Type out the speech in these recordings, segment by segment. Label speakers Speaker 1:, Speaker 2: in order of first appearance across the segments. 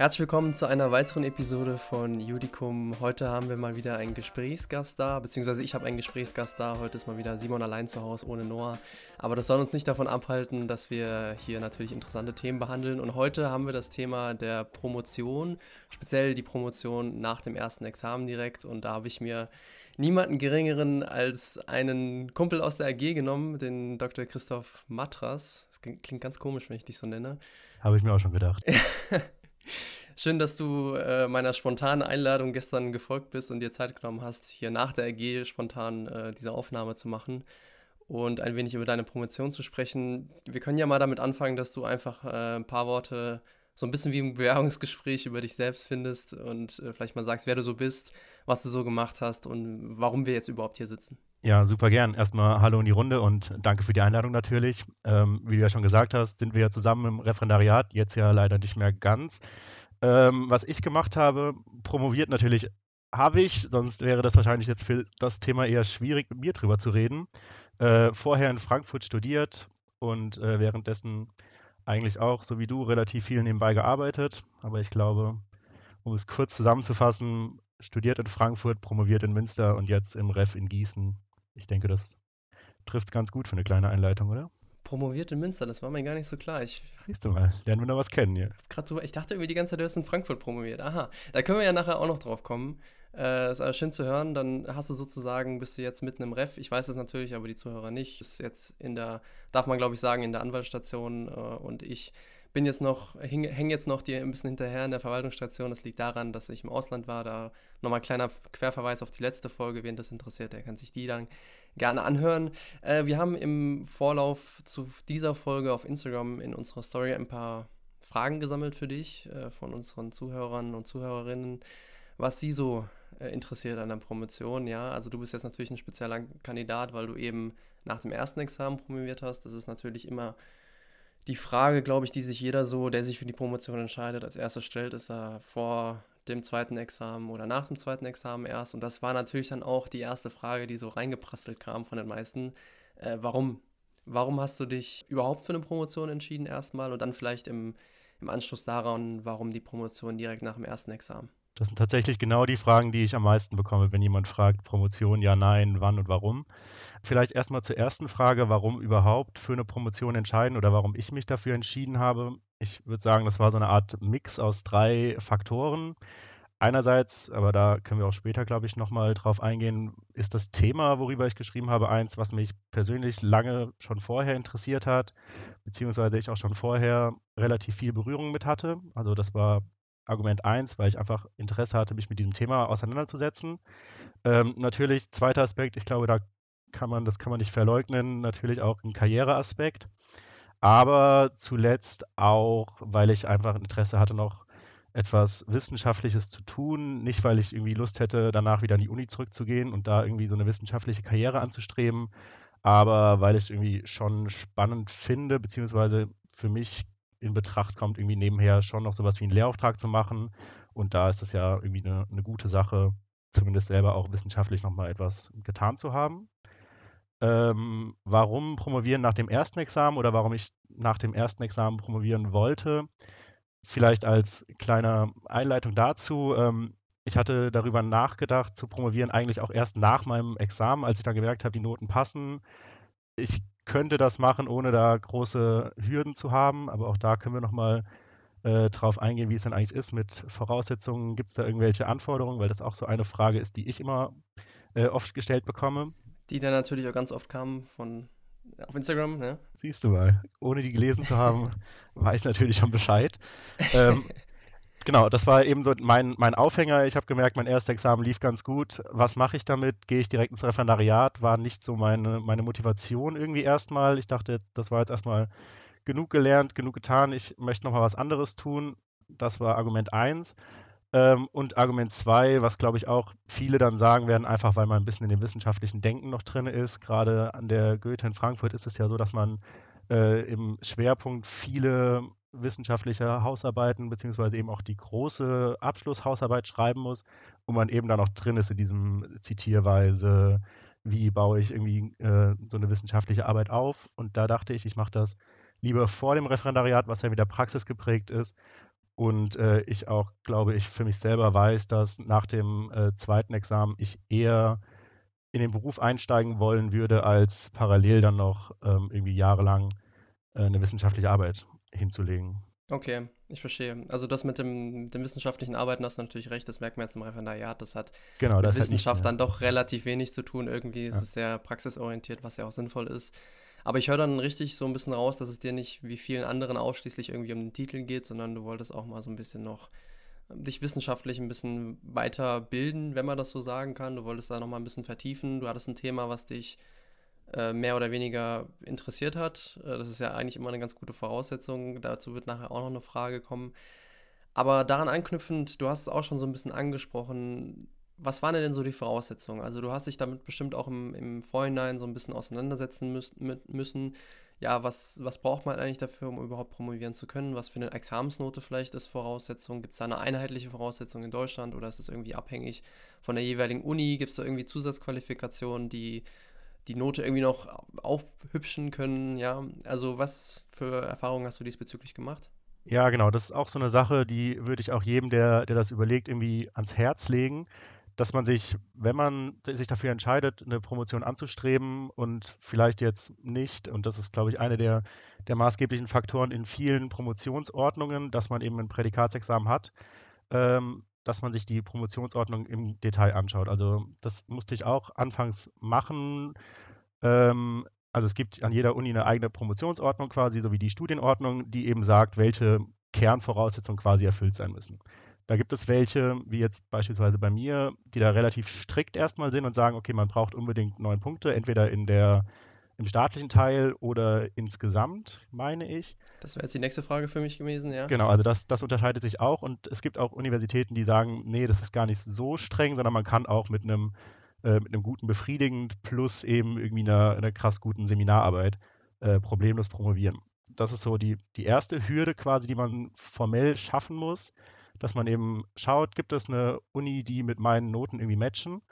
Speaker 1: Herzlich willkommen zu einer weiteren Episode von Judicum. Heute haben wir mal wieder einen Gesprächsgast da, beziehungsweise ich habe einen Gesprächsgast da. Heute ist mal wieder Simon allein zu Hause ohne Noah. Aber das soll uns nicht davon abhalten, dass wir hier natürlich interessante Themen behandeln. Und heute haben wir das Thema der Promotion, speziell die Promotion nach dem ersten Examen direkt. Und da habe ich mir niemanden geringeren als einen Kumpel aus der AG genommen, den Dr. Christoph Matras. Das klingt ganz komisch, wenn ich dich so nenne.
Speaker 2: Habe ich mir auch schon gedacht.
Speaker 1: Schön, dass du äh, meiner spontanen Einladung gestern gefolgt bist und dir Zeit genommen hast, hier nach der AG spontan äh, diese Aufnahme zu machen und ein wenig über deine Promotion zu sprechen. Wir können ja mal damit anfangen, dass du einfach äh, ein paar Worte so ein bisschen wie im Bewerbungsgespräch über dich selbst findest und äh, vielleicht mal sagst, wer du so bist, was du so gemacht hast und warum wir jetzt überhaupt hier sitzen.
Speaker 2: Ja, super gern. Erstmal Hallo in die Runde und danke für die Einladung natürlich. Ähm, wie du ja schon gesagt hast, sind wir ja zusammen im Referendariat, jetzt ja leider nicht mehr ganz. Ähm, was ich gemacht habe, promoviert natürlich habe ich, sonst wäre das wahrscheinlich jetzt für das Thema eher schwierig, mit mir drüber zu reden. Äh, vorher in Frankfurt studiert und äh, währenddessen eigentlich auch, so wie du, relativ viel nebenbei gearbeitet. Aber ich glaube, um es kurz zusammenzufassen, studiert in Frankfurt, promoviert in Münster und jetzt im Ref in Gießen ich denke, das trifft es ganz gut für eine kleine Einleitung, oder?
Speaker 1: Promoviert in Münster, das war mir gar nicht so klar. Ich,
Speaker 2: Siehst du mal, lernen wir noch was kennen hier.
Speaker 1: So, ich dachte irgendwie die ganze Zeit, du hast in Frankfurt promoviert. Aha, da können wir ja nachher auch noch drauf kommen. Äh, ist aber schön zu hören. Dann hast du sozusagen, bist du jetzt mitten im Ref. Ich weiß es natürlich, aber die Zuhörer nicht. Ist jetzt in der, darf man glaube ich sagen, in der Anwaltsstation äh, und ich bin jetzt noch, hänge jetzt noch dir ein bisschen hinterher in der Verwaltungsstation. Das liegt daran, dass ich im Ausland war. Da nochmal ein kleiner Querverweis auf die letzte Folge. Wen das interessiert, der kann sich die dann gerne anhören. Äh, wir haben im Vorlauf zu dieser Folge auf Instagram in unserer Story ein paar Fragen gesammelt für dich äh, von unseren Zuhörern und Zuhörerinnen, was sie so äh, interessiert an der Promotion. Ja, also du bist jetzt natürlich ein spezieller Kandidat, weil du eben nach dem ersten Examen promoviert hast. Das ist natürlich immer die Frage, glaube ich, die sich jeder so, der sich für die Promotion entscheidet, als erstes stellt, ist er vor dem zweiten Examen oder nach dem zweiten Examen erst. Und das war natürlich dann auch die erste Frage, die so reingeprasselt kam von den meisten. Äh, warum? Warum hast du dich überhaupt für eine Promotion entschieden erstmal und dann vielleicht im, im Anschluss daran, warum die Promotion direkt nach dem ersten Examen?
Speaker 2: Das sind tatsächlich genau die Fragen, die ich am meisten bekomme, wenn jemand fragt, Promotion, ja, nein, wann und warum. Vielleicht erstmal zur ersten Frage, warum überhaupt für eine Promotion entscheiden oder warum ich mich dafür entschieden habe. Ich würde sagen, das war so eine Art Mix aus drei Faktoren. Einerseits, aber da können wir auch später, glaube ich, nochmal drauf eingehen, ist das Thema, worüber ich geschrieben habe, eins, was mich persönlich lange schon vorher interessiert hat, beziehungsweise ich auch schon vorher relativ viel Berührung mit hatte. Also das war Argument eins, weil ich einfach Interesse hatte, mich mit diesem Thema auseinanderzusetzen. Ähm, natürlich, zweiter Aspekt, ich glaube, da kann man, das kann man nicht verleugnen, natürlich auch ein Karriereaspekt. Aber zuletzt auch, weil ich einfach Interesse hatte, noch etwas Wissenschaftliches zu tun. Nicht, weil ich irgendwie Lust hätte, danach wieder an die Uni zurückzugehen und da irgendwie so eine wissenschaftliche Karriere anzustreben, aber weil ich es irgendwie schon spannend finde, beziehungsweise für mich in Betracht kommt, irgendwie nebenher schon noch sowas wie einen Lehrauftrag zu machen. Und da ist es ja irgendwie eine, eine gute Sache, zumindest selber auch wissenschaftlich nochmal etwas getan zu haben ähm, warum promovieren nach dem ersten Examen oder warum ich nach dem ersten Examen promovieren wollte. Vielleicht als kleine Einleitung dazu. Ähm, ich hatte darüber nachgedacht, zu promovieren, eigentlich auch erst nach meinem Examen, als ich dann gemerkt habe, die Noten passen. Ich könnte das machen, ohne da große Hürden zu haben, aber auch da können wir nochmal äh, drauf eingehen, wie es denn eigentlich ist mit Voraussetzungen. Gibt es da irgendwelche Anforderungen? Weil das auch so eine Frage ist, die ich immer äh, oft gestellt bekomme.
Speaker 1: Die dann natürlich auch ganz oft kamen von auf Instagram, ne?
Speaker 2: Siehst du mal, ohne die gelesen zu haben, weiß natürlich schon Bescheid. ähm, genau, das war eben so mein, mein Aufhänger. Ich habe gemerkt, mein erstes Examen lief ganz gut. Was mache ich damit? Gehe ich direkt ins Referendariat? War nicht so meine, meine Motivation irgendwie erstmal. Ich dachte, das war jetzt erstmal genug gelernt, genug getan. Ich möchte nochmal was anderes tun. Das war Argument 1. Ähm, und Argument 2, was glaube ich auch viele dann sagen werden, einfach weil man ein bisschen in dem wissenschaftlichen Denken noch drin ist. Gerade an der Goethe in Frankfurt ist es ja so, dass man äh, im Schwerpunkt viele wissenschaftliche Hausarbeiten beziehungsweise eben auch die große Abschlusshausarbeit schreiben muss und man eben dann auch drin ist in diesem Zitierweise, wie baue ich irgendwie äh, so eine wissenschaftliche Arbeit auf. Und da dachte ich, ich mache das lieber vor dem Referendariat, was ja wieder praxisgeprägt ist Und äh, ich auch, glaube ich, für mich selber weiß, dass nach dem äh, zweiten Examen ich eher in den Beruf einsteigen wollen würde, als parallel dann noch ähm, irgendwie jahrelang äh, eine wissenschaftliche Arbeit hinzulegen.
Speaker 1: Okay, ich verstehe. Also das mit dem, mit dem wissenschaftlichen Arbeiten hast du natürlich recht, das merkt man jetzt im Referendariat. Das hat
Speaker 2: genau,
Speaker 1: mit
Speaker 2: das
Speaker 1: Wissenschaft
Speaker 2: halt
Speaker 1: dann doch relativ wenig zu tun. Irgendwie ist
Speaker 2: ja.
Speaker 1: es sehr praxisorientiert, was ja auch sinnvoll ist. Aber ich höre dann richtig so ein bisschen raus, dass es dir nicht wie vielen anderen ausschließlich irgendwie um den Titel geht, sondern du wolltest auch mal so ein bisschen noch ähm, dich wissenschaftlich ein bisschen weiterbilden, wenn man das so sagen kann. Du wolltest da noch mal ein bisschen vertiefen. Du hattest ein Thema, was dich äh, mehr oder weniger interessiert hat. Äh, das ist ja eigentlich immer eine ganz gute Voraussetzung. Dazu wird nachher auch noch eine Frage kommen. Aber daran anknüpfend, du hast es auch schon so ein bisschen angesprochen, was waren denn so die Voraussetzungen? Also du hast dich damit bestimmt auch im, im Vorhinein so ein bisschen auseinandersetzen müssen. Ja, was, was braucht man eigentlich dafür, um überhaupt promovieren zu können? Was für eine Examensnote vielleicht ist Voraussetzung? Gibt es da eine einheitliche Voraussetzung in Deutschland oder ist es irgendwie abhängig von der jeweiligen Uni? Gibt es da irgendwie Zusatzqualifikationen, die die Note irgendwie noch aufhübschen können. Ja, also was für Erfahrungen hast du diesbezüglich gemacht?
Speaker 2: Ja, genau, das ist auch so eine Sache, die würde ich auch jedem, der, der das überlegt, irgendwie ans Herz legen, dass man sich, wenn man sich dafür entscheidet, eine Promotion anzustreben und vielleicht jetzt nicht, und das ist, glaube ich, eine der, der maßgeblichen Faktoren in vielen Promotionsordnungen, dass man eben ein Prädikatsexamen hat, ähm, dass man sich die Promotionsordnung im Detail anschaut. Also das musste ich auch anfangs machen. Ähm, also es gibt an jeder Uni eine eigene Promotionsordnung quasi, sowie die Studienordnung, die eben sagt, welche Kernvoraussetzungen quasi erfüllt sein müssen. Da gibt es welche, wie jetzt beispielsweise bei mir, die da relativ strikt erstmal sind und sagen, okay, man braucht unbedingt neun Punkte, entweder in der im staatlichen Teil oder insgesamt, meine ich.
Speaker 1: Das wäre jetzt die nächste Frage für mich gewesen, ja.
Speaker 2: Genau, also das, das unterscheidet sich auch und es gibt auch Universitäten, die sagen, nee, das ist gar nicht so streng, sondern man kann auch mit einem, äh, mit einem guten befriedigend plus eben irgendwie einer, einer krass guten Seminararbeit äh, problemlos promovieren. Das ist so die, die erste Hürde quasi, die man formell schaffen muss, dass man eben schaut, gibt es eine Uni, die mit meinen Noten irgendwie matchen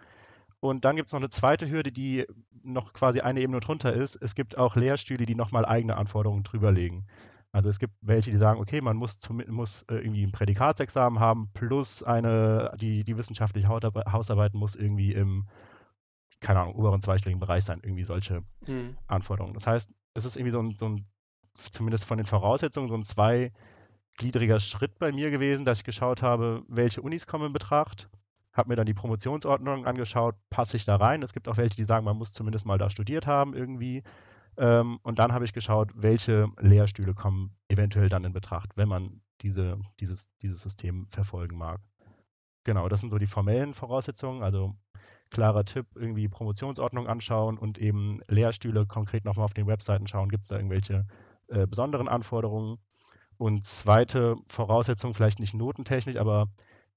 Speaker 2: und dann gibt es noch eine zweite Hürde, die noch quasi eine Ebene drunter ist. Es gibt auch Lehrstühle, die nochmal eigene Anforderungen drüberlegen. Also es gibt welche, die sagen, okay, man muss, zum, muss äh, irgendwie ein Prädikatsexamen haben, plus eine, die, die wissenschaftliche Hausarbeit muss irgendwie im, keine Ahnung, oberen zweistelligen Bereich sein, irgendwie solche mhm. Anforderungen. Das heißt, es ist irgendwie so ein, so ein, zumindest von den Voraussetzungen, so ein zweigliedriger Schritt bei mir gewesen, dass ich geschaut habe, welche Unis kommen in Betracht, habe mir dann die Promotionsordnung angeschaut, passe ich da rein. Es gibt auch welche, die sagen, man muss zumindest mal da studiert haben irgendwie. Ähm, und dann habe ich geschaut, welche Lehrstühle kommen eventuell dann in Betracht, wenn man diese, dieses, dieses System verfolgen mag. Genau, das sind so die formellen Voraussetzungen. Also klarer Tipp, irgendwie Promotionsordnung anschauen und eben Lehrstühle konkret nochmal auf den Webseiten schauen, gibt es da irgendwelche äh, besonderen Anforderungen. Und zweite Voraussetzung, vielleicht nicht notentechnisch, aber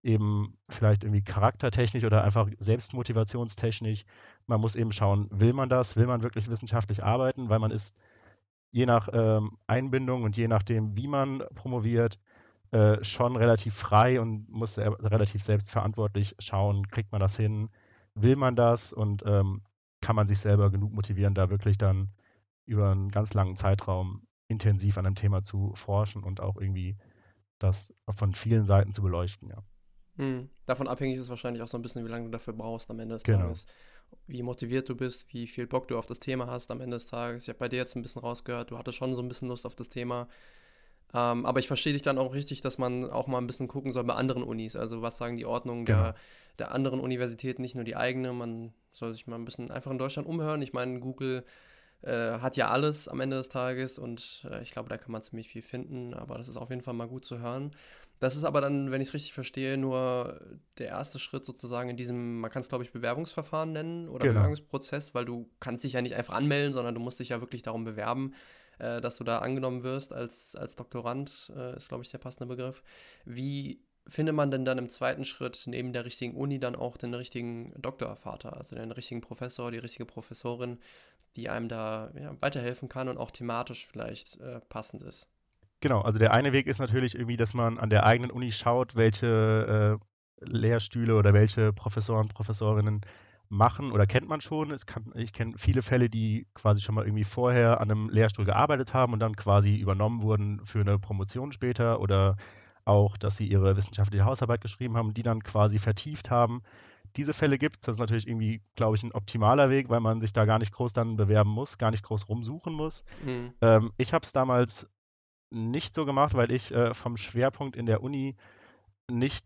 Speaker 2: eben vielleicht irgendwie charaktertechnisch oder einfach selbstmotivationstechnisch. Man muss eben schauen, will man das, will man wirklich wissenschaftlich arbeiten, weil man ist je nach ähm, Einbindung und je nachdem, wie man promoviert, äh, schon relativ frei und muss relativ selbstverantwortlich schauen, kriegt man das hin, will man das und ähm, kann man sich selber genug motivieren, da wirklich dann über einen ganz langen Zeitraum intensiv an einem Thema zu forschen und auch irgendwie das von vielen Seiten zu beleuchten, ja.
Speaker 1: Mhm. Davon abhängig ist wahrscheinlich auch so ein bisschen, wie lange du dafür brauchst am Ende des
Speaker 2: genau.
Speaker 1: Tages. Wie motiviert du bist, wie viel Bock du auf das Thema hast am Ende des Tages. Ich habe bei dir jetzt ein bisschen rausgehört, du hattest schon so ein bisschen Lust auf das Thema. Ähm, aber ich verstehe dich dann auch richtig, dass man auch mal ein bisschen gucken soll bei anderen Unis. Also was sagen die Ordnungen genau. der, der anderen Universitäten, nicht nur die eigene. Man soll sich mal ein bisschen einfach in Deutschland umhören. Ich meine, Google äh, hat ja alles am Ende des Tages und äh, ich glaube, da kann man ziemlich viel finden. Aber das ist auf jeden Fall mal gut zu hören. Das ist aber dann, wenn ich es richtig verstehe, nur der erste Schritt sozusagen in diesem, man kann es glaube ich Bewerbungsverfahren nennen oder genau. Bewerbungsprozess, weil du kannst dich ja nicht einfach anmelden, sondern du musst dich ja wirklich darum bewerben, äh, dass du da angenommen wirst als, als Doktorand, äh, ist glaube ich der passende Begriff. Wie findet man denn dann im zweiten Schritt neben der richtigen Uni dann auch den richtigen Doktorvater, also den richtigen Professor, die richtige Professorin, die einem da ja, weiterhelfen kann und auch thematisch vielleicht äh, passend ist?
Speaker 2: Genau, also der eine Weg ist natürlich irgendwie, dass man an der eigenen Uni schaut, welche äh, Lehrstühle oder welche Professoren, Professorinnen machen oder kennt man schon. Kann, ich kenne viele Fälle, die quasi schon mal irgendwie vorher an einem Lehrstuhl gearbeitet haben und dann quasi übernommen wurden für eine Promotion später oder auch, dass sie ihre wissenschaftliche Hausarbeit geschrieben haben, die dann quasi vertieft haben. Diese Fälle gibt es. Das ist natürlich irgendwie, glaube ich, ein optimaler Weg, weil man sich da gar nicht groß dann bewerben muss, gar nicht groß rumsuchen muss. Mhm. Ähm, ich habe es damals nicht so gemacht, weil ich äh, vom Schwerpunkt in der Uni nicht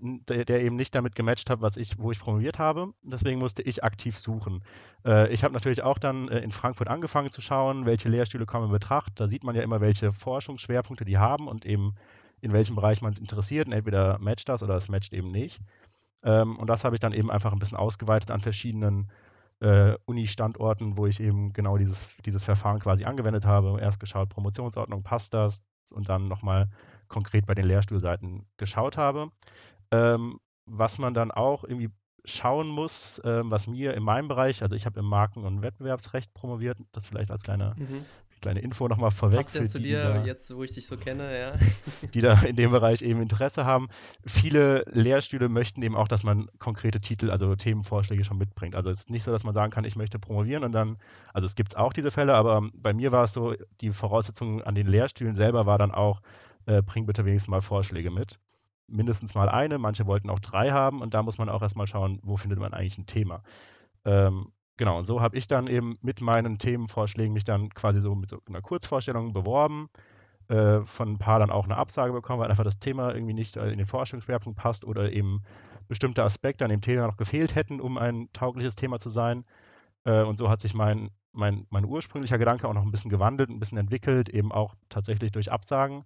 Speaker 2: der, der, eben nicht damit gematcht hat, was ich, wo ich promoviert habe. Deswegen musste ich aktiv suchen. Äh, ich habe natürlich auch dann äh, in Frankfurt angefangen zu schauen, welche Lehrstühle kommen in Betracht. Da sieht man ja immer, welche Forschungsschwerpunkte die haben und eben in welchem Bereich man es interessiert. Und entweder matcht das oder es matcht eben nicht. Ähm, und das habe ich dann eben einfach ein bisschen ausgeweitet an verschiedenen äh, Uni-Standorten, wo ich eben genau dieses, dieses Verfahren quasi angewendet habe. Erst geschaut, Promotionsordnung, passt das? Und dann nochmal konkret bei den Lehrstuhlseiten geschaut habe. Ähm, was man dann auch irgendwie schauen muss, ähm, was mir in meinem Bereich, also ich habe im Marken- und Wettbewerbsrecht promoviert, das vielleicht als kleine, mhm. Kleine Info nochmal vorweg.
Speaker 1: Passt ja zu die, dir, da, jetzt wo ich dich so kenne, ja.
Speaker 2: Die da in dem Bereich eben Interesse haben. Viele Lehrstühle möchten eben auch, dass man konkrete Titel, also Themenvorschläge schon mitbringt. Also es ist nicht so, dass man sagen kann, ich möchte promovieren und dann, also es gibt auch diese Fälle, aber bei mir war es so, die Voraussetzung an den Lehrstühlen selber war dann auch, äh, bring bitte wenigstens mal Vorschläge mit mindestens mal eine, manche wollten auch drei haben und da muss man auch erstmal schauen, wo findet man eigentlich ein Thema. Ähm, genau, und so habe ich dann eben mit meinen Themenvorschlägen mich dann quasi so mit so einer Kurzvorstellung beworben, äh, von ein paar dann auch eine Absage bekommen, weil einfach das Thema irgendwie nicht äh, in den Forschungsschwerpunkt passt oder eben bestimmte Aspekte an dem Thema noch gefehlt hätten, um ein taugliches Thema zu sein. Äh, und so hat sich mein, mein, mein ursprünglicher Gedanke auch noch ein bisschen gewandelt, ein bisschen entwickelt, eben auch tatsächlich durch Absagen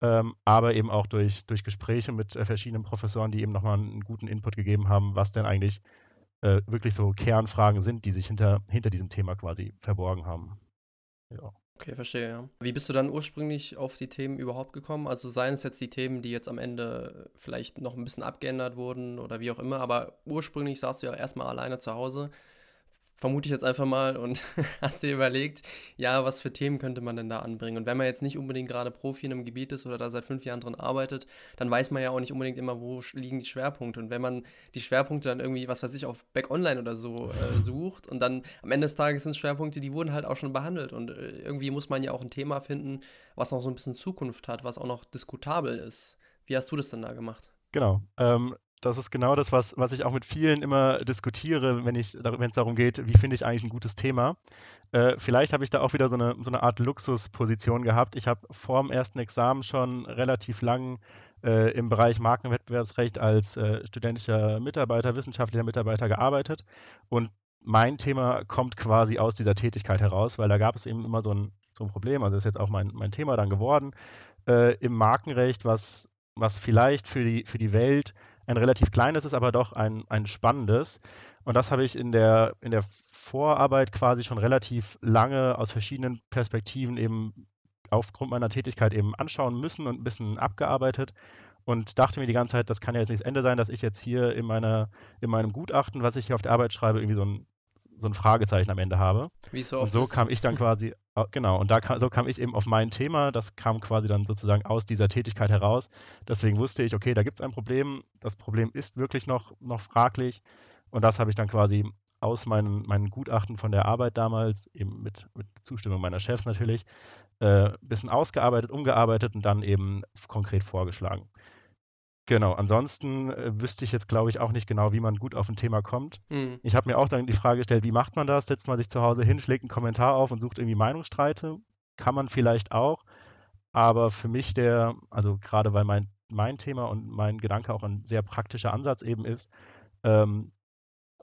Speaker 2: ähm, aber eben auch durch, durch Gespräche mit äh, verschiedenen Professoren, die eben nochmal einen guten Input gegeben haben, was denn eigentlich äh, wirklich so Kernfragen sind, die sich hinter, hinter diesem Thema quasi verborgen haben.
Speaker 1: Ja. Okay, verstehe, ja. Wie bist du dann ursprünglich auf die Themen überhaupt gekommen? Also seien es jetzt die Themen, die jetzt am Ende vielleicht noch ein bisschen abgeändert wurden oder wie auch immer, aber ursprünglich saßt du ja erstmal alleine zu Hause vermute ich jetzt einfach mal, und hast dir überlegt, ja, was für Themen könnte man denn da anbringen? Und wenn man jetzt nicht unbedingt gerade Profi in einem Gebiet ist oder da seit fünf Jahren drin arbeitet, dann weiß man ja auch nicht unbedingt immer, wo liegen die Schwerpunkte. Und wenn man die Schwerpunkte dann irgendwie, was weiß ich, auf Back Online oder so äh, sucht und dann am Ende des Tages sind Schwerpunkte, die wurden halt auch schon behandelt. Und äh, irgendwie muss man ja auch ein Thema finden, was noch so ein bisschen Zukunft hat, was auch noch diskutabel ist. Wie hast du das denn da gemacht?
Speaker 2: Genau. Ähm, das ist genau das, was, was ich auch mit vielen immer diskutiere, wenn es darum geht, wie finde ich eigentlich ein gutes Thema. Äh, vielleicht habe ich da auch wieder so eine, so eine Art Luxusposition gehabt. Ich habe vor dem ersten Examen schon relativ lang äh, im Bereich Markenwettbewerbsrecht als äh, studentischer Mitarbeiter, wissenschaftlicher Mitarbeiter gearbeitet. Und mein Thema kommt quasi aus dieser Tätigkeit heraus, weil da gab es eben immer so ein, so ein Problem. Also ist jetzt auch mein, mein Thema dann geworden. Äh, Im Markenrecht, was, was vielleicht für die, für die Welt ein relativ kleines ist, aber doch ein, ein spannendes. Und das habe ich in der, in der Vorarbeit quasi schon relativ lange aus verschiedenen Perspektiven eben aufgrund meiner Tätigkeit eben anschauen müssen und ein bisschen abgearbeitet und dachte mir die ganze Zeit, das kann ja jetzt nicht das Ende sein, dass ich jetzt hier in, meiner, in meinem Gutachten, was ich hier auf der Arbeit schreibe, irgendwie so ein so ein Fragezeichen am Ende habe.
Speaker 1: Wie so
Speaker 2: und so ist. kam ich dann quasi, genau, und da kam, so kam ich eben auf mein Thema, das kam quasi dann sozusagen aus dieser Tätigkeit heraus. Deswegen wusste ich, okay, da gibt es ein Problem, das Problem ist wirklich noch, noch fraglich und das habe ich dann quasi aus meinen, meinen Gutachten von der Arbeit damals, eben mit, mit Zustimmung meiner Chefs natürlich, ein äh, bisschen ausgearbeitet, umgearbeitet und dann eben konkret vorgeschlagen. Genau, ansonsten äh, wüsste ich jetzt, glaube ich, auch nicht genau, wie man gut auf ein Thema kommt. Mhm. Ich habe mir auch dann die Frage gestellt, wie macht man das? Setzt man sich zu Hause hin, schlägt einen Kommentar auf und sucht irgendwie Meinungsstreite? Kann man vielleicht auch, aber für mich der, also gerade weil mein, mein Thema und mein Gedanke auch ein sehr praktischer Ansatz eben ist, ähm,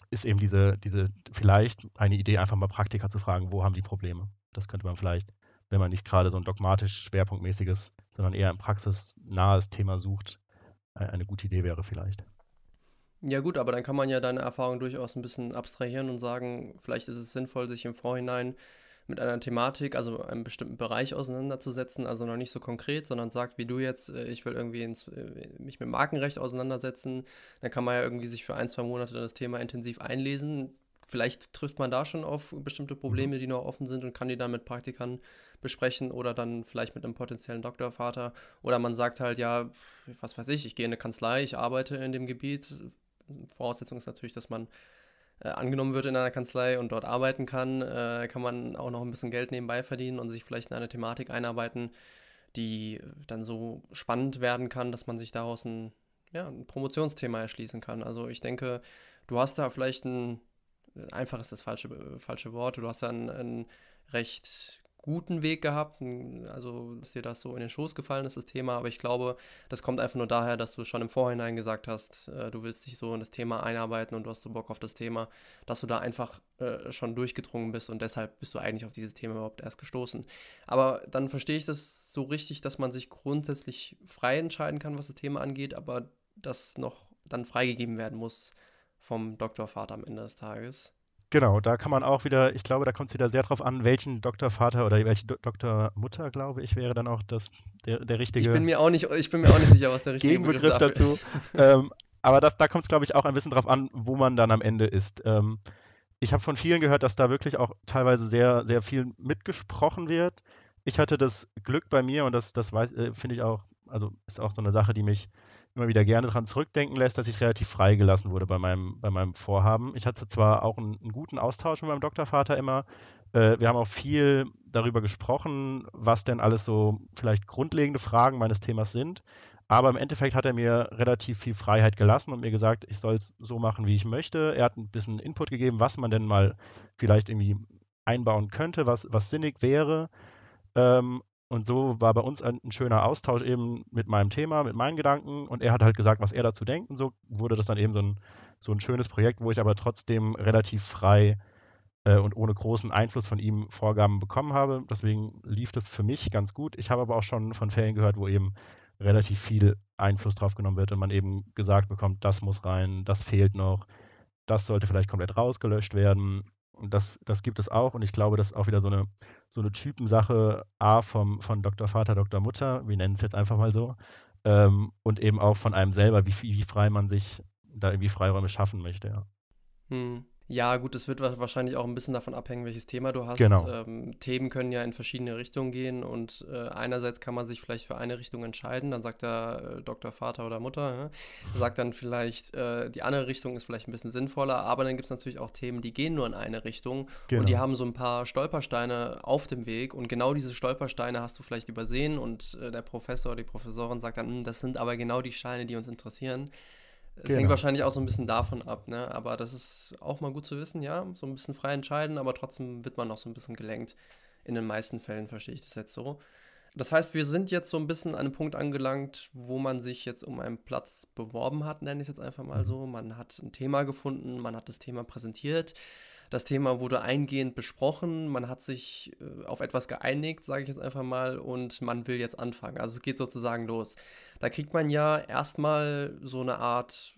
Speaker 2: ist eben diese, diese, vielleicht eine Idee, einfach mal Praktiker zu fragen, wo haben die Probleme? Das könnte man vielleicht, wenn man nicht gerade so ein dogmatisch schwerpunktmäßiges, sondern eher ein praxisnahes Thema sucht, eine gute Idee wäre vielleicht.
Speaker 1: Ja gut, aber dann kann man ja deine Erfahrung durchaus ein bisschen abstrahieren und sagen, vielleicht ist es sinnvoll, sich im Vorhinein mit einer Thematik, also einem bestimmten Bereich auseinanderzusetzen, also noch nicht so konkret, sondern sagt, wie du jetzt, äh, ich will irgendwie ins, äh, mich mit Markenrecht auseinandersetzen, dann kann man ja irgendwie sich für ein, zwei Monate das Thema intensiv einlesen. Vielleicht trifft man da schon auf bestimmte Probleme, mhm. die noch offen sind und kann die dann mit Praktikern besprechen oder dann vielleicht mit einem potenziellen Doktorvater. Oder man sagt halt, ja, was weiß ich, ich gehe in eine Kanzlei, ich arbeite in dem Gebiet. Voraussetzung ist natürlich, dass man äh, angenommen wird in einer Kanzlei und dort arbeiten kann, äh, kann man auch noch ein bisschen Geld nebenbei verdienen und sich vielleicht in eine Thematik einarbeiten, die dann so spannend werden kann, dass man sich daraus ein, ja, ein Promotionsthema erschließen kann. Also ich denke, du hast da vielleicht ein, einfach ist das falsche, falsche Wort, du hast da ein recht guten Weg gehabt, also dass dir das so in den Schoß gefallen ist, das Thema, aber ich glaube, das kommt einfach nur daher, dass du schon im Vorhinein gesagt hast, äh, du willst dich so in das Thema einarbeiten und du hast so Bock auf das Thema, dass du da einfach äh, schon durchgedrungen bist und deshalb bist du eigentlich auf dieses Thema überhaupt erst gestoßen. Aber dann verstehe ich das so richtig, dass man sich grundsätzlich frei entscheiden kann, was das Thema angeht, aber das noch dann freigegeben werden muss vom Doktorvater am Ende des Tages.
Speaker 2: Genau, da kann man auch wieder, ich glaube, da kommt es wieder sehr drauf an, welchen Doktorvater oder welche Do Doktormutter, glaube ich, wäre dann auch das, der, der richtige.
Speaker 1: Ich bin mir auch nicht, ich bin mir auch nicht sicher, was der richtige
Speaker 2: Gegenbegriff Begriff dazu. ähm, aber das, da kommt es, glaube ich, auch ein bisschen drauf an, wo man dann am Ende ist. Ähm, ich habe von vielen gehört, dass da wirklich auch teilweise sehr, sehr viel mitgesprochen wird. Ich hatte das Glück bei mir und das, das äh, finde ich auch, also ist auch so eine Sache, die mich immer wieder gerne daran zurückdenken lässt, dass ich relativ freigelassen wurde bei meinem, bei meinem Vorhaben. Ich hatte zwar auch einen, einen guten Austausch mit meinem Doktorvater immer. Äh, wir haben auch viel darüber gesprochen, was denn alles so vielleicht grundlegende Fragen meines Themas sind. Aber im Endeffekt hat er mir relativ viel Freiheit gelassen und mir gesagt, ich soll es so machen, wie ich möchte. Er hat ein bisschen Input gegeben, was man denn mal vielleicht irgendwie einbauen könnte, was, was sinnig wäre. Ähm, und so war bei uns ein, ein, schöner Austausch eben mit meinem Thema, mit meinen Gedanken. Und er hat halt gesagt, was er dazu denkt. Und so wurde das dann eben so ein, so ein schönes Projekt, wo ich aber trotzdem relativ frei äh, und ohne großen Einfluss von ihm Vorgaben bekommen habe. Deswegen lief das für mich ganz gut. Ich habe aber auch schon von Fällen gehört, wo eben relativ viel Einfluss drauf genommen wird und man eben gesagt bekommt, das muss rein, das fehlt noch, das sollte vielleicht komplett rausgelöscht werden. Und das, das gibt es auch. Und ich glaube, das ist auch wieder so eine, so eine Typensache, A, vom, von Dr. Vater, Dr. Mutter, wir nennen es jetzt einfach mal so, ähm, und eben auch von einem selber, wie, wie frei man sich da irgendwie Freiräume schaffen möchte. Ja.
Speaker 1: Hm. Ja, gut, es wird wahrscheinlich auch ein bisschen davon abhängen, welches Thema du hast.
Speaker 2: Genau.
Speaker 1: Ähm, Themen können ja in verschiedene Richtungen gehen und äh, einerseits kann man sich vielleicht für eine Richtung entscheiden, dann sagt der äh, Doktor Vater oder Mutter, ja, sagt dann vielleicht, äh, die andere Richtung ist vielleicht ein bisschen sinnvoller, aber dann gibt es natürlich auch Themen, die gehen nur in eine Richtung genau. und die haben so ein paar Stolpersteine auf dem Weg und genau diese Stolpersteine hast du vielleicht übersehen und äh, der Professor, die Professorin sagt dann, hm, das sind aber genau die Steine, die uns interessieren. Es genau. hängt wahrscheinlich auch so ein bisschen davon ab, ne? Aber das ist auch mal gut zu wissen, ja. So ein bisschen frei entscheiden, aber trotzdem wird man noch so ein bisschen gelenkt. In den meisten Fällen verstehe ich das jetzt so. Das heißt, wir sind jetzt so ein bisschen an einem Punkt angelangt, wo man sich jetzt um einen Platz beworben hat, nenne ich es jetzt einfach mal mhm. so. Man hat ein Thema gefunden, man hat das Thema präsentiert. Das Thema wurde eingehend besprochen, man hat sich äh, auf etwas geeinigt, sage ich jetzt einfach mal, und man will jetzt anfangen. Also es geht sozusagen los. Da kriegt man ja erstmal so eine Art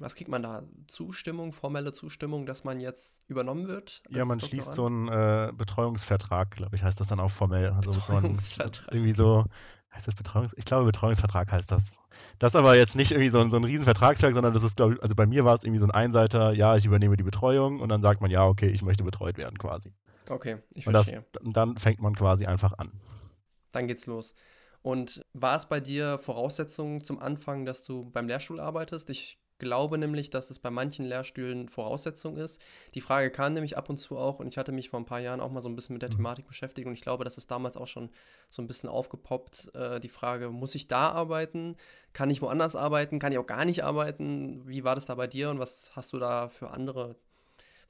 Speaker 1: was kriegt man da? Zustimmung, formelle Zustimmung, dass man jetzt übernommen wird?
Speaker 2: Ja, man Doktorand? schließt so einen äh, Betreuungsvertrag, glaube ich, heißt das dann auch formell.
Speaker 1: Also Betreuungsvertrag.
Speaker 2: irgendwie so, heißt das Betreuungs... Ich glaube, Betreuungsvertrag heißt das. Das ist aber jetzt nicht irgendwie so ein, so ein Riesenvertragswerk, sondern das ist, glaube ich, also bei mir war es irgendwie so ein Einseiter, ja, ich übernehme die Betreuung und dann sagt man, ja, okay, ich möchte betreut werden quasi.
Speaker 1: Okay, ich
Speaker 2: und verstehe. Das, und dann fängt man quasi einfach an.
Speaker 1: Dann geht's los. Und war es bei dir Voraussetzung zum Anfang, dass du beim Lehrstuhl arbeitest? Ich glaube nämlich, dass es bei manchen Lehrstühlen Voraussetzung ist. Die Frage kam nämlich ab und zu auch und ich hatte mich vor ein paar Jahren auch mal so ein bisschen mit der mhm. Thematik beschäftigt und ich glaube, das ist damals auch schon so ein bisschen aufgepoppt. Äh, die Frage, muss ich da arbeiten? Kann ich woanders arbeiten? Kann ich auch gar nicht arbeiten? Wie war das da bei dir und was hast du da für andere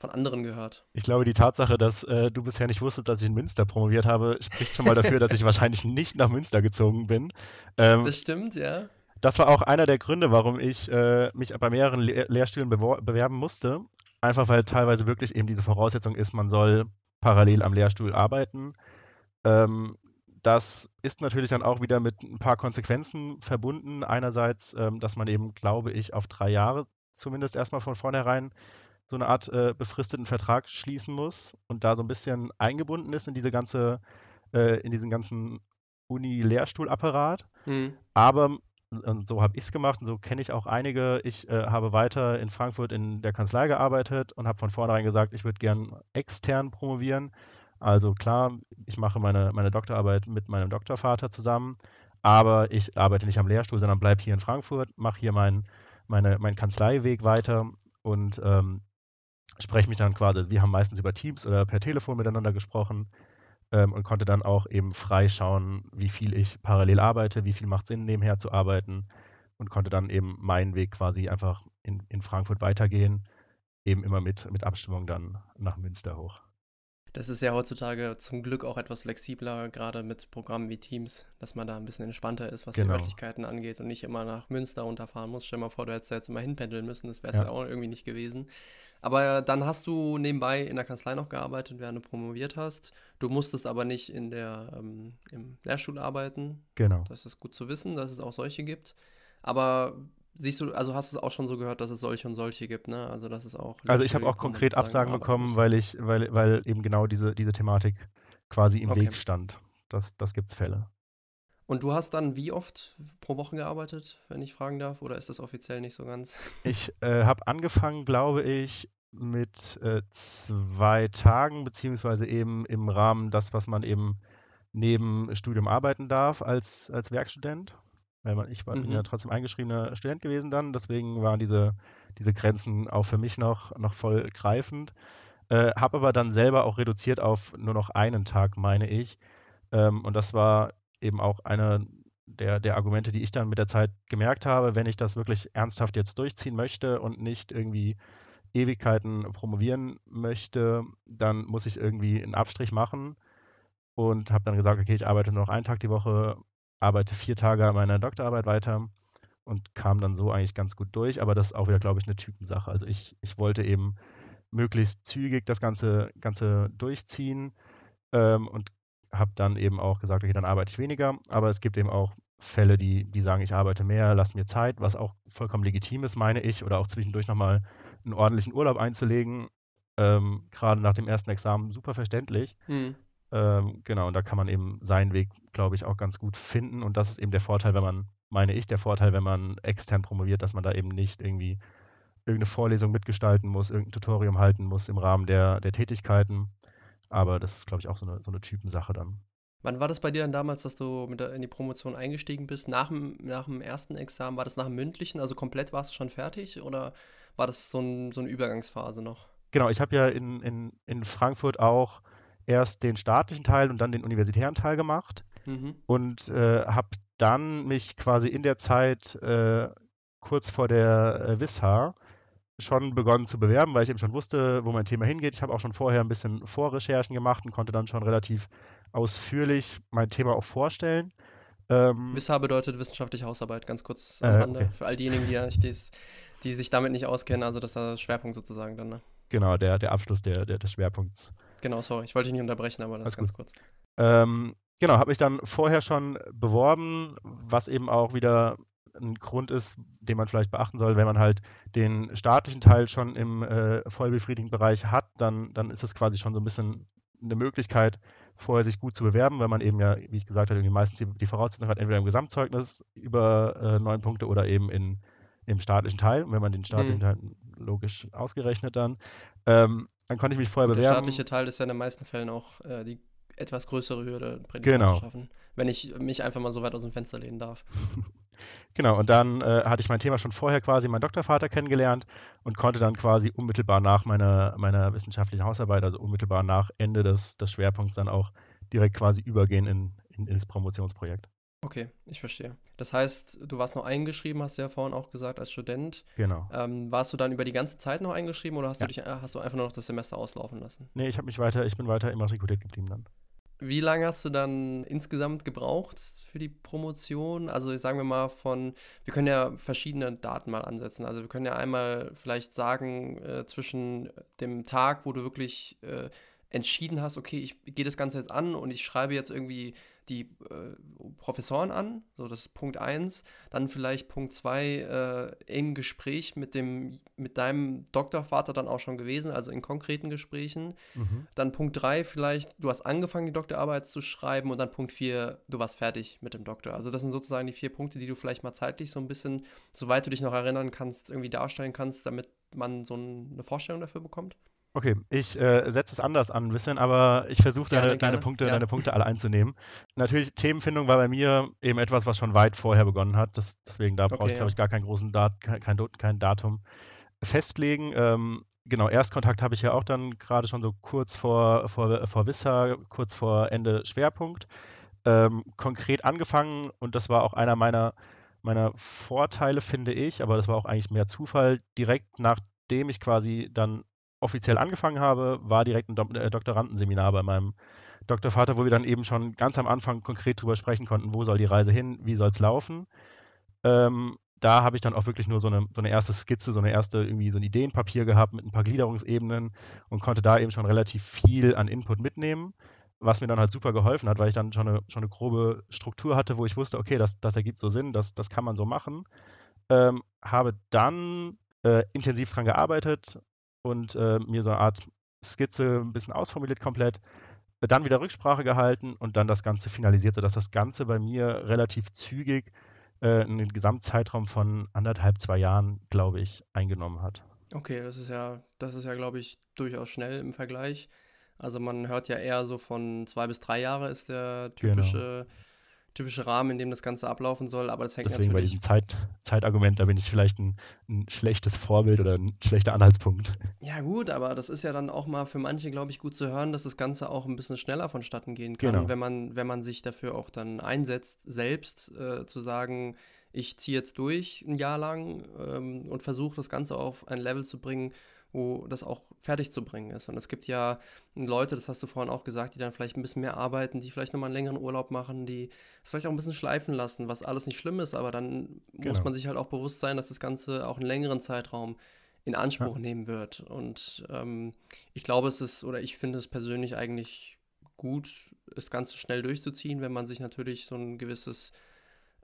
Speaker 1: von anderen gehört.
Speaker 2: Ich glaube, die Tatsache, dass äh, du bisher nicht wusstest, dass ich in Münster promoviert habe, spricht schon mal dafür, dass ich wahrscheinlich nicht nach Münster gezogen bin.
Speaker 1: Ähm, das stimmt, ja
Speaker 2: das war auch einer der Gründe, warum ich äh, mich bei mehreren Le Lehrstühlen bewerben musste. Einfach weil teilweise wirklich eben diese Voraussetzung ist, man soll parallel am Lehrstuhl arbeiten. Ähm, das ist natürlich dann auch wieder mit ein paar Konsequenzen verbunden. Einerseits, ähm, dass man eben, glaube ich, auf drei Jahre zumindest erstmal von vornherein so eine Art äh, befristeten Vertrag schließen muss und da so ein bisschen eingebunden ist in diese ganze, äh, in diesen ganzen Uni-Lehrstuhlapparat. Mhm. Aber und so habe ich es gemacht und so kenne ich auch einige. Ich äh, habe weiter in Frankfurt in der Kanzlei gearbeitet und habe von vornherein gesagt, ich würde gern extern promovieren. Also klar, ich mache meine, meine Doktorarbeit mit meinem Doktorvater zusammen, aber ich arbeite nicht am Lehrstuhl, sondern bleibe hier in Frankfurt, mache hier mein, meine, meinen Kanzleiweg weiter und ähm, spreche mich dann quasi, wir haben meistens über Teams oder per Telefon miteinander gesprochen, ähm, und konnte dann auch eben frei schauen, wie viel ich parallel arbeite, wie viel macht Sinn, nebenher zu arbeiten und konnte dann eben meinen Weg quasi einfach in, in Frankfurt weitergehen, eben immer mit, mit Abstimmung dann nach Münster hoch.
Speaker 1: Das ist ja heutzutage zum Glück auch etwas flexibler, gerade mit Programmen wie Teams, dass man da ein bisschen entspannter ist, was genau. die Örtlichkeiten angeht und nicht immer nach Münster runterfahren muss. Stell dir mal vor, du hättest jetzt immer hinpendeln müssen, das wäre es ja. ja. auch irgendwie nicht gewesen. Aber dann hast du nebenbei in der Kanzlei noch gearbeitet, während du promoviert hast. Du musstest aber nicht in der ähm, im Lehrstuhl arbeiten.
Speaker 2: Genau.
Speaker 1: Das ist gut zu wissen, dass es auch solche gibt. Aber siehst du, also hast du es auch schon so gehört, dass es solche und solche gibt, ne? Also das ist auch.
Speaker 2: Also ich habe auch konkret Absagen bekommen, weil ich, weil, weil eben genau diese, diese Thematik quasi im okay. Weg stand. Das, das gibt es Fälle.
Speaker 1: Und du hast dann wie oft pro Woche gearbeitet, wenn ich fragen darf, oder ist das offiziell nicht so ganz?
Speaker 2: Ich äh, habe angefangen, glaube ich, mit äh, zwei Tagen, beziehungsweise eben im Rahmen das, was man eben neben Studium arbeiten darf als, als Werkstudent weil man, ich war, mhm. bin ja trotzdem eingeschriebener Student gewesen dann, deswegen waren diese, diese Grenzen auch für mich noch, noch voll greifend. Äh, habe aber dann selber auch reduziert auf nur noch einen Tag, meine ich. Ähm, und das war eben auch einer der, der Argumente, die ich dann mit der Zeit gemerkt habe, wenn ich das wirklich ernsthaft jetzt durchziehen möchte und nicht irgendwie Ewigkeiten promovieren möchte, dann muss ich irgendwie einen Abstrich machen und habe dann gesagt, okay, ich arbeite nur noch einen Tag die Woche, arbeite vier Tage an meiner Doktorarbeit weiter und kam dann so eigentlich ganz gut durch. Aber das ist auch wieder, glaube ich, eine Typensache. Also ich, ich wollte eben möglichst zügig das Ganze, Ganze durchziehen ähm, und habe dann eben auch gesagt, okay, dann arbeite ich weniger. Aber es gibt eben auch Fälle, die, die sagen, ich arbeite mehr, lass mir Zeit, was auch vollkommen legitim ist, meine ich, oder auch zwischendurch nochmal einen ordentlichen Urlaub einzulegen. Ähm, Gerade nach dem ersten Examen super verständlich. Mhm. Ähm, genau, und da kann man eben seinen Weg, glaube ich, auch ganz gut finden. Und das ist eben der Vorteil, wenn man, meine ich, der Vorteil, wenn man extern promoviert, dass man da eben nicht irgendwie irgendeine Vorlesung mitgestalten muss, irgendein Tutorium halten muss im Rahmen der, der Tätigkeiten. Aber das ist, glaube ich, auch so eine, so eine Typensache dann.
Speaker 1: Wann war das bei dir dann damals, dass du mit der, in die Promotion eingestiegen bist? Nach dem, nach dem ersten Examen, war das nach dem mündlichen? Also komplett warst du schon fertig oder war das so, ein, so eine Übergangsphase noch?
Speaker 2: Genau, ich habe ja in, in, in Frankfurt auch erst den staatlichen Teil und dann den universitären Teil gemacht mhm. und äh, habe dann mich quasi in der Zeit äh, kurz vor der äh, WISHA schon begonnen zu bewerben, weil ich eben schon wusste, wo mein Thema hingeht. Ich habe auch schon vorher ein bisschen Vorrecherchen gemacht und konnte dann schon relativ ausführlich mein Thema auch vorstellen.
Speaker 1: Ähm, WISHA bedeutet wissenschaftliche Hausarbeit, ganz kurz am äh, Rande, okay. für all diejenigen, die, nicht die sich damit nicht auskennen, also das ist der Schwerpunkt sozusagen dann. Ne?
Speaker 2: Genau, der, der Abschluss der, der, des Schwerpunkts.
Speaker 1: Genau, sorry, ich wollte dich nicht unterbrechen, aber das Alles ganz gut. kurz.
Speaker 2: Ähm, genau, habe ich dann vorher schon beworben, was eben auch wieder ein Grund ist, den man vielleicht beachten soll, wenn man halt den staatlichen Teil schon im äh, vollbefriedigenden Bereich hat, dann, dann ist es quasi schon so ein bisschen eine Möglichkeit, vorher sich gut zu bewerben, weil man eben ja, wie ich gesagt habe, meistens die, die Voraussetzung hat, entweder im Gesamtzeugnis über äh, neun Punkte oder eben in, im staatlichen Teil. Und wenn man den staatlichen hm. Teil logisch ausgerechnet dann, ähm, dann konnte ich mich vorher bewerben. Der
Speaker 1: staatliche Teil ist ja in den meisten Fällen auch äh, die etwas größere Hürde, Prädikat genau. zu schaffen. Wenn ich mich einfach mal so weit aus dem Fenster lehnen darf.
Speaker 2: genau, und dann äh, hatte ich mein Thema schon vorher quasi meinen Doktorvater kennengelernt und konnte dann quasi unmittelbar nach meiner, meiner wissenschaftlichen Hausarbeit, also unmittelbar nach Ende des, des Schwerpunkts, dann auch direkt quasi übergehen in, in, in das Promotionsprojekt.
Speaker 1: Okay, ich verstehe. Das heißt, du warst noch eingeschrieben, hast du ja vorhin auch gesagt, als Student.
Speaker 2: Genau.
Speaker 1: Ähm, warst du dann über die ganze Zeit noch eingeschrieben oder hast, ja. du dich, äh, hast du einfach nur noch das Semester auslaufen lassen?
Speaker 2: Nee, ich habe mich weiter, ich bin weiter immatrikuliert geblieben dann.
Speaker 1: Wie lange hast du dann insgesamt gebraucht für die Promotion? Also sagen wir mal von, wir können ja verschiedene Daten mal ansetzen. Also wir können ja einmal vielleicht sagen, äh, zwischen dem Tag, wo du wirklich äh, entschieden hast, okay, ich gehe das Ganze jetzt an und ich schreibe jetzt irgendwie die äh, Professoren an, so das ist Punkt 1. Dann vielleicht Punkt 2 äh, im Gespräch mit, dem, mit deinem Doktorvater dann auch schon gewesen, also in konkreten Gesprächen. Mhm. Dann Punkt 3 vielleicht, du hast angefangen, die Doktorarbeit zu schreiben und dann Punkt 4, du warst fertig mit dem Doktor. Also das sind sozusagen die vier Punkte, die du vielleicht mal zeitlich so ein bisschen, soweit du dich noch erinnern kannst, irgendwie darstellen kannst, damit man so eine Vorstellung dafür bekommt.
Speaker 2: Okay, ich äh, setze es anders an ein bisschen, aber ich versuche deine, deine, Punkte, ja. deine Punkte alle einzunehmen. Natürlich, Themenfindung war bei mir eben etwas, was schon weit vorher begonnen hat. Das, deswegen da okay, brauche ich, ja. glaube ich, gar keinen großen Dat kein, kein, Datum festlegen. Ähm, genau, Erstkontakt habe ich ja auch dann gerade schon so kurz vor, vor, vor Vissa, kurz vor Ende Schwerpunkt. Ähm, konkret angefangen und das war auch einer meiner, meiner Vorteile, finde ich, aber das war auch eigentlich mehr Zufall. Direkt nachdem ich quasi dann offiziell angefangen habe, war direkt ein Do äh, Doktorandenseminar bei meinem Doktorvater, wo wir dann eben schon ganz am Anfang konkret drüber sprechen konnten, wo soll die Reise hin, wie soll es laufen. Ähm, da habe ich dann auch wirklich nur so eine, so eine erste Skizze, so eine erste irgendwie so ein Ideenpapier gehabt mit ein paar Gliederungsebenen und konnte da eben schon relativ viel an Input mitnehmen, was mir dann halt super geholfen hat, weil ich dann schon eine, schon eine grobe Struktur hatte, wo ich wusste, okay, das, das ergibt so Sinn, das, das kann man so machen. Ähm, habe dann äh, intensiv dran gearbeitet und äh, mir so eine Art Skizze ein bisschen ausformuliert komplett, dann wieder Rücksprache gehalten und dann das Ganze finalisierte, dass das Ganze bei mir relativ zügig äh, einen Gesamtzeitraum von anderthalb, zwei Jahren, glaube ich, eingenommen hat.
Speaker 1: Okay, das ist ja, das ist ja, glaube ich, durchaus schnell im Vergleich. Also man hört ja eher so von zwei bis drei Jahre ist der genau. typische genau typische Rahmen, in dem das Ganze ablaufen soll, aber das hängt
Speaker 2: Deswegen natürlich... bei diesem Zeit, Zeitargument, da bin ich vielleicht ein, ein, schlechtes Vorbild oder ein schlechter Anhaltspunkt.
Speaker 1: Ja gut, aber das ist ja dann auch mal für manche, glaube ich, gut zu hören, dass das Ganze auch ein bisschen schneller vonstatten gehen kann, genau. wenn, man, wenn man sich dafür auch dann einsetzt, selbst äh, zu sagen, ich ziehe jetzt durch ein Jahr lang ähm, und versuche das Ganze auf ein Level zu bringen, wo das auch fertig zu bringen ist. Und es gibt ja Leute, das hast du vorhin auch gesagt, die dann vielleicht ein bisschen mehr arbeiten, die vielleicht nochmal einen längeren Urlaub machen, die es vielleicht auch ein bisschen schleifen lassen, was alles nicht schlimm ist, aber dann genau. muss man sich halt auch bewusst sein, dass das Ganze auch einen längeren Zeitraum in Anspruch ja. nehmen wird. Und ähm, ich glaube, es ist, oder ich finde es persönlich eigentlich gut, das Ganze schnell durchzuziehen, wenn man sich natürlich so ein gewisses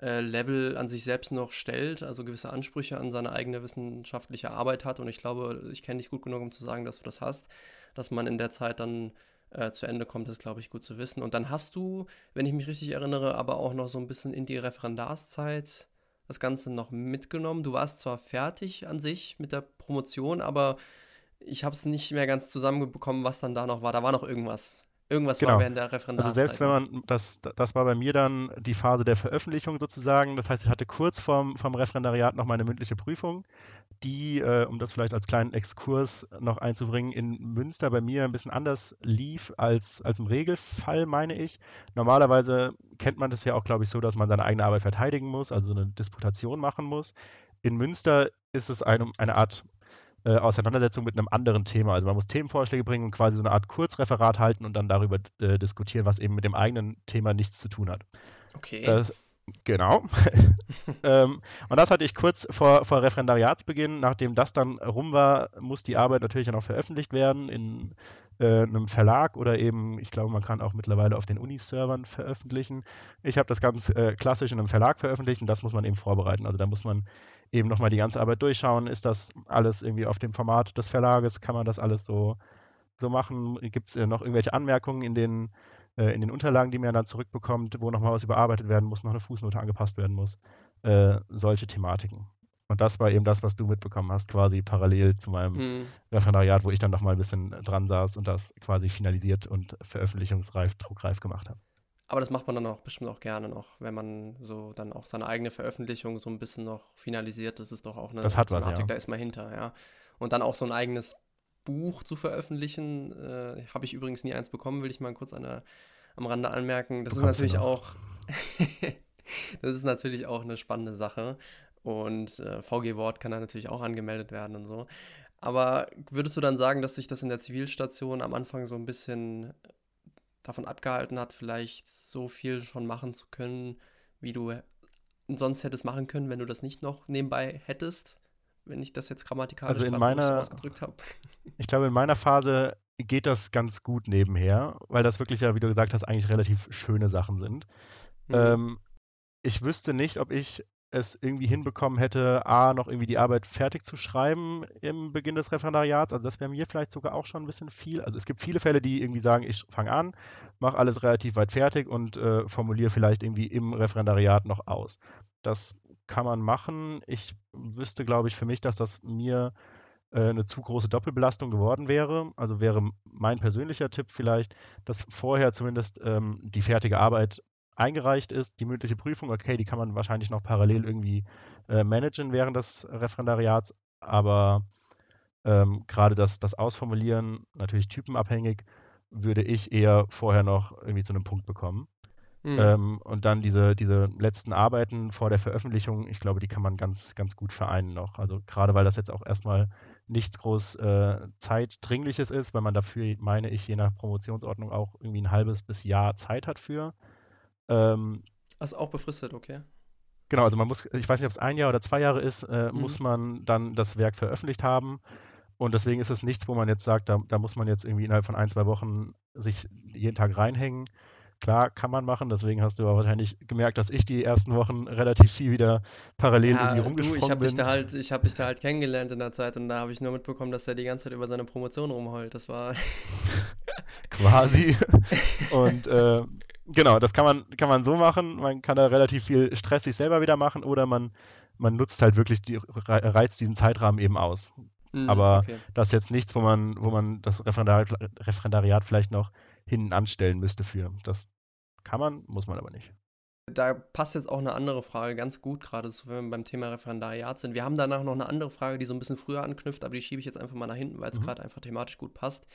Speaker 1: äh, Level an sich selbst noch stellt, also gewisse Ansprüche an seine eigene wissenschaftliche Arbeit hat. Und ich glaube, ich kenne dich gut genug, um zu sagen, dass du das hast, dass man in der Zeit dann äh, zu Ende kommt, ist, glaube ich, gut zu wissen. Und dann hast du, wenn ich mich richtig erinnere, aber auch noch so ein bisschen in die Referendarszeit das Ganze noch mitgenommen. Du warst zwar fertig an sich mit der Promotion, aber ich habe es nicht mehr ganz zusammenbekommen, was dann da noch war. Da war noch irgendwas. Irgendwas
Speaker 2: genau.
Speaker 1: war während der Referendarzeit.
Speaker 2: Also selbst wenn man, das, das war bei mir dann die Phase der Veröffentlichung sozusagen. Das heißt, ich hatte kurz vorm, vom Referendariat noch meine mündliche Prüfung, die, äh, um das vielleicht als kleinen Exkurs noch einzubringen, in Münster bei mir ein bisschen anders lief als, als im Regelfall, meine ich. Normalerweise kennt man das ja auch, glaube ich, so, dass man seine eigene Arbeit verteidigen muss, also eine Disputation machen muss. In Münster ist es eine, eine Art äh, Auseinandersetzung mit einem anderen Thema. Also man muss Themenvorschläge bringen und quasi so eine Art Kurzreferat halten und dann darüber äh, diskutieren, was eben mit dem eigenen Thema nichts zu tun hat.
Speaker 1: Okay.
Speaker 2: Das, genau. ähm, und das hatte ich kurz vor, vor Referendariatsbeginn. Nachdem das dann rum war, muss die Arbeit natürlich dann auch veröffentlicht werden in äh, einem Verlag oder eben, ich glaube, man kann auch mittlerweile auf den Uni-Servern veröffentlichen. Ich habe das ganz äh, klassisch in einem Verlag veröffentlicht und das muss man eben vorbereiten. Also da muss man eben nochmal die ganze Arbeit durchschauen. Ist das alles irgendwie auf dem Format des Verlages? Kann man das alles so, so machen? Gibt es äh, noch irgendwelche Anmerkungen in den, äh, in den Unterlagen, die man dann zurückbekommt, wo nochmal was überarbeitet werden muss, noch eine Fußnote angepasst werden muss? Äh, solche Thematiken. Und das war eben das, was du mitbekommen hast, quasi parallel zu meinem mhm. Referendariat, wo ich dann nochmal ein bisschen dran saß und das quasi finalisiert und veröffentlichungsreif, druckreif gemacht habe.
Speaker 1: Aber das macht man dann auch bestimmt auch gerne noch, wenn man so dann auch seine eigene Veröffentlichung so ein bisschen noch finalisiert. Das ist doch auch eine
Speaker 2: das hat Thematik, was, ja.
Speaker 1: da ist man hinter, ja. Und dann auch so ein eigenes Buch zu veröffentlichen, äh, habe ich übrigens nie eins bekommen, will ich mal kurz an der, am Rande anmerken. Das ist natürlich auch, das ist natürlich auch eine spannende Sache. Und äh, VG Wort kann da natürlich auch angemeldet werden und so. Aber würdest du dann sagen, dass sich das in der Zivilstation am Anfang so ein bisschen davon abgehalten hat, vielleicht so viel schon machen zu können, wie du sonst hättest machen können, wenn du das nicht noch nebenbei hättest, wenn ich das jetzt grammatikalisch
Speaker 2: also in meiner, ausgedrückt habe. Ich glaube, in meiner Phase geht das ganz gut nebenher, weil das wirklich ja, wie du gesagt hast, eigentlich relativ schöne Sachen sind. Mhm. Ähm, ich wüsste nicht, ob ich es irgendwie hinbekommen hätte, A, noch irgendwie die Arbeit fertig zu schreiben im Beginn des Referendariats. Also das wäre mir vielleicht sogar auch schon ein bisschen viel. Also es gibt viele Fälle, die irgendwie sagen, ich fange an, mache alles relativ weit fertig und äh, formuliere vielleicht irgendwie im Referendariat noch aus. Das kann man machen. Ich wüsste, glaube ich, für mich, dass das mir äh, eine zu große Doppelbelastung geworden wäre. Also wäre mein persönlicher Tipp vielleicht, dass vorher zumindest ähm, die fertige Arbeit eingereicht ist, die mündliche Prüfung, okay, die kann man wahrscheinlich noch parallel irgendwie äh, managen während des Referendariats, aber ähm, gerade das, das Ausformulieren, natürlich typenabhängig, würde ich eher vorher noch irgendwie zu einem Punkt bekommen. Mhm. Ähm, und dann diese, diese letzten Arbeiten vor der Veröffentlichung, ich glaube, die kann man ganz, ganz gut vereinen noch. Also gerade weil das jetzt auch erstmal nichts groß äh, zeitdringliches ist, weil man dafür, meine ich, je nach Promotionsordnung auch irgendwie ein halbes bis Jahr Zeit hat für.
Speaker 1: Ähm, also auch befristet, okay.
Speaker 2: Genau, also man muss, ich weiß nicht, ob es ein Jahr oder zwei Jahre ist, äh, mhm. muss man dann das Werk veröffentlicht haben. Und deswegen ist es nichts, wo man jetzt sagt, da, da muss man jetzt irgendwie innerhalb von ein, zwei Wochen sich jeden Tag reinhängen. Klar, kann man machen. Deswegen hast du aber wahrscheinlich gemerkt, dass ich die ersten Wochen relativ viel wieder parallel ja, irgendwie rumgesprungen du, ich hab bin.
Speaker 1: Dich da halt, ich habe dich da halt kennengelernt in der Zeit und da habe ich nur mitbekommen, dass er die ganze Zeit über seine Promotion rumheult. Das war
Speaker 2: quasi. und äh, genau, das kann man, kann man so machen. Man kann da relativ viel Stress sich selber wieder machen oder man, man nutzt halt wirklich die, reizt diesen Zeitrahmen eben aus. Mm, Aber okay. das ist jetzt nichts, wo man, wo man das Referendariat, Referendariat vielleicht noch hinten anstellen müsste für. Das kann man, muss man aber nicht.
Speaker 1: Da passt jetzt auch eine andere Frage ganz gut gerade zu, wenn wir beim Thema Referendariat sind. Wir haben danach noch eine andere Frage, die so ein bisschen früher anknüpft, aber die schiebe ich jetzt einfach mal nach hinten, weil es mhm. gerade einfach thematisch gut passt.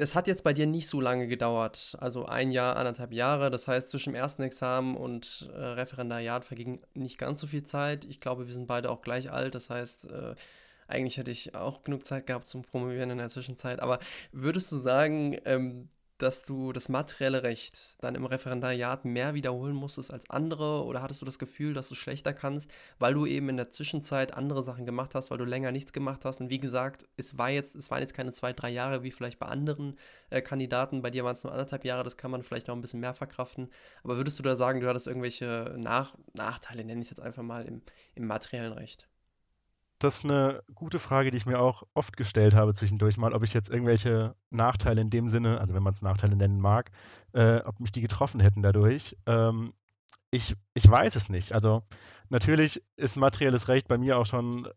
Speaker 1: Es hat jetzt bei dir nicht so lange gedauert, also ein Jahr, anderthalb Jahre. Das heißt, zwischen dem ersten Examen und äh, Referendariat verging nicht ganz so viel Zeit. Ich glaube, wir sind beide auch gleich alt. Das heißt, äh, eigentlich hätte ich auch genug Zeit gehabt zum Promovieren in der Zwischenzeit. Aber würdest du sagen, ähm, dass du das materielle Recht dann im Referendariat mehr wiederholen musstest als andere? Oder hattest du das Gefühl, dass du schlechter kannst, weil du eben in der Zwischenzeit andere Sachen gemacht hast, weil du länger nichts gemacht hast? Und wie gesagt, es war jetzt, es waren jetzt keine zwei, drei Jahre wie vielleicht bei anderen äh, Kandidaten. Bei dir waren es nur anderthalb Jahre, das kann man vielleicht auch ein bisschen mehr verkraften. Aber würdest du da sagen, du hattest irgendwelche Nach Nachteile, nenne ich es jetzt einfach mal, im, im materiellen Recht?
Speaker 2: Das ist eine gute Frage, die ich mir auch oft gestellt habe zwischendurch mal, ob ich jetzt irgendwelche Nachteile in dem Sinne, also wenn man es Nachteile nennen mag, äh, ob mich die getroffen hätten dadurch. Ähm, ich, ich weiß es nicht. Also natürlich ist materielles Recht bei mir auch schon,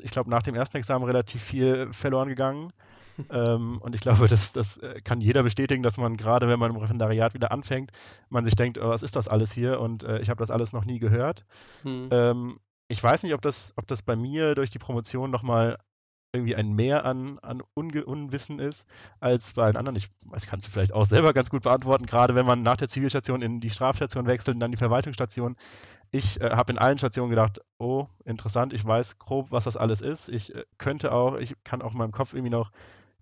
Speaker 2: ich glaube, nach dem ersten Examen relativ viel verloren gegangen. ähm, und ich glaube, das, das äh, kann jeder bestätigen, dass man gerade, wenn man im Referendariat wieder anfängt, man sich denkt, oh, was ist das alles hier? Und äh, ich habe das alles noch nie gehört. Hm. Ähm, ich weiß nicht, ob das, ob das bei mir durch die Promotion nochmal irgendwie ein Mehr an, an Unge Unwissen ist als bei allen anderen. Ich weiß, kannst du vielleicht auch selber ganz gut beantworten, gerade wenn man nach der Zivilstation in die Strafstation wechselt und dann die Verwaltungsstation. Ich äh, habe in allen Stationen gedacht, oh, interessant, ich weiß grob, was das alles ist. Ich äh, könnte auch, ich kann auch in meinem Kopf irgendwie noch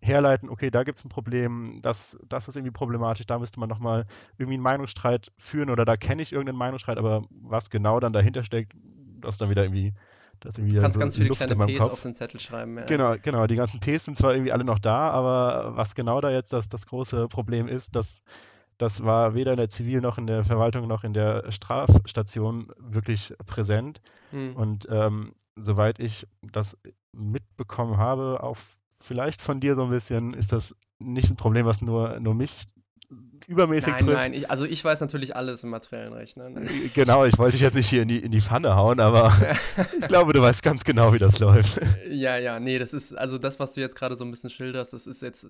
Speaker 2: herleiten, okay, da gibt es ein Problem, das, das ist irgendwie problematisch, da müsste man nochmal irgendwie einen Meinungsstreit führen oder da kenne ich irgendeinen Meinungsstreit, aber was genau dann dahinter steckt, das dann wieder irgendwie.
Speaker 1: Das irgendwie du kannst so ganz viele Luft kleine Ps Kopf. auf den Zettel schreiben.
Speaker 2: Ja. Genau, genau. Die ganzen Ps sind zwar irgendwie alle noch da, aber was genau da jetzt das, das große Problem ist, das, das war weder in der Zivil- noch in der Verwaltung noch in der Strafstation wirklich präsent. Mhm. Und ähm, soweit ich das mitbekommen habe, auch vielleicht von dir so ein bisschen, ist das nicht ein Problem, was nur, nur mich übermäßig
Speaker 1: nein, trifft. Nein, ich, also ich weiß natürlich alles im materiellen Recht. Ne?
Speaker 2: Äh, genau, ich wollte dich jetzt nicht hier in die, in die Pfanne hauen, aber ich glaube, du weißt ganz genau, wie das läuft.
Speaker 1: Ja, ja, nee, das ist, also das, was du jetzt gerade so ein bisschen schilderst, das ist jetzt,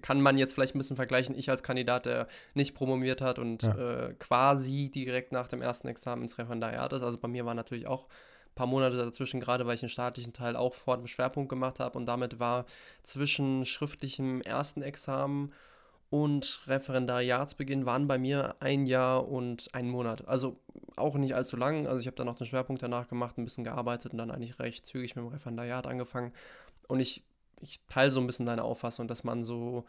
Speaker 1: kann man jetzt vielleicht ein bisschen vergleichen, ich als Kandidat, der nicht promoviert hat und ja. äh, quasi direkt nach dem ersten Examen ins Referendariat ist. Also bei mir war natürlich auch ein paar Monate dazwischen, gerade weil ich den staatlichen Teil auch vor dem Schwerpunkt gemacht habe und damit war zwischen schriftlichem ersten Examen und Referendariatsbeginn waren bei mir ein Jahr und ein Monat. Also auch nicht allzu lang. Also ich habe dann noch den Schwerpunkt danach gemacht, ein bisschen gearbeitet und dann eigentlich recht zügig mit dem Referendariat angefangen. Und ich, ich teile so ein bisschen deine Auffassung, dass man so,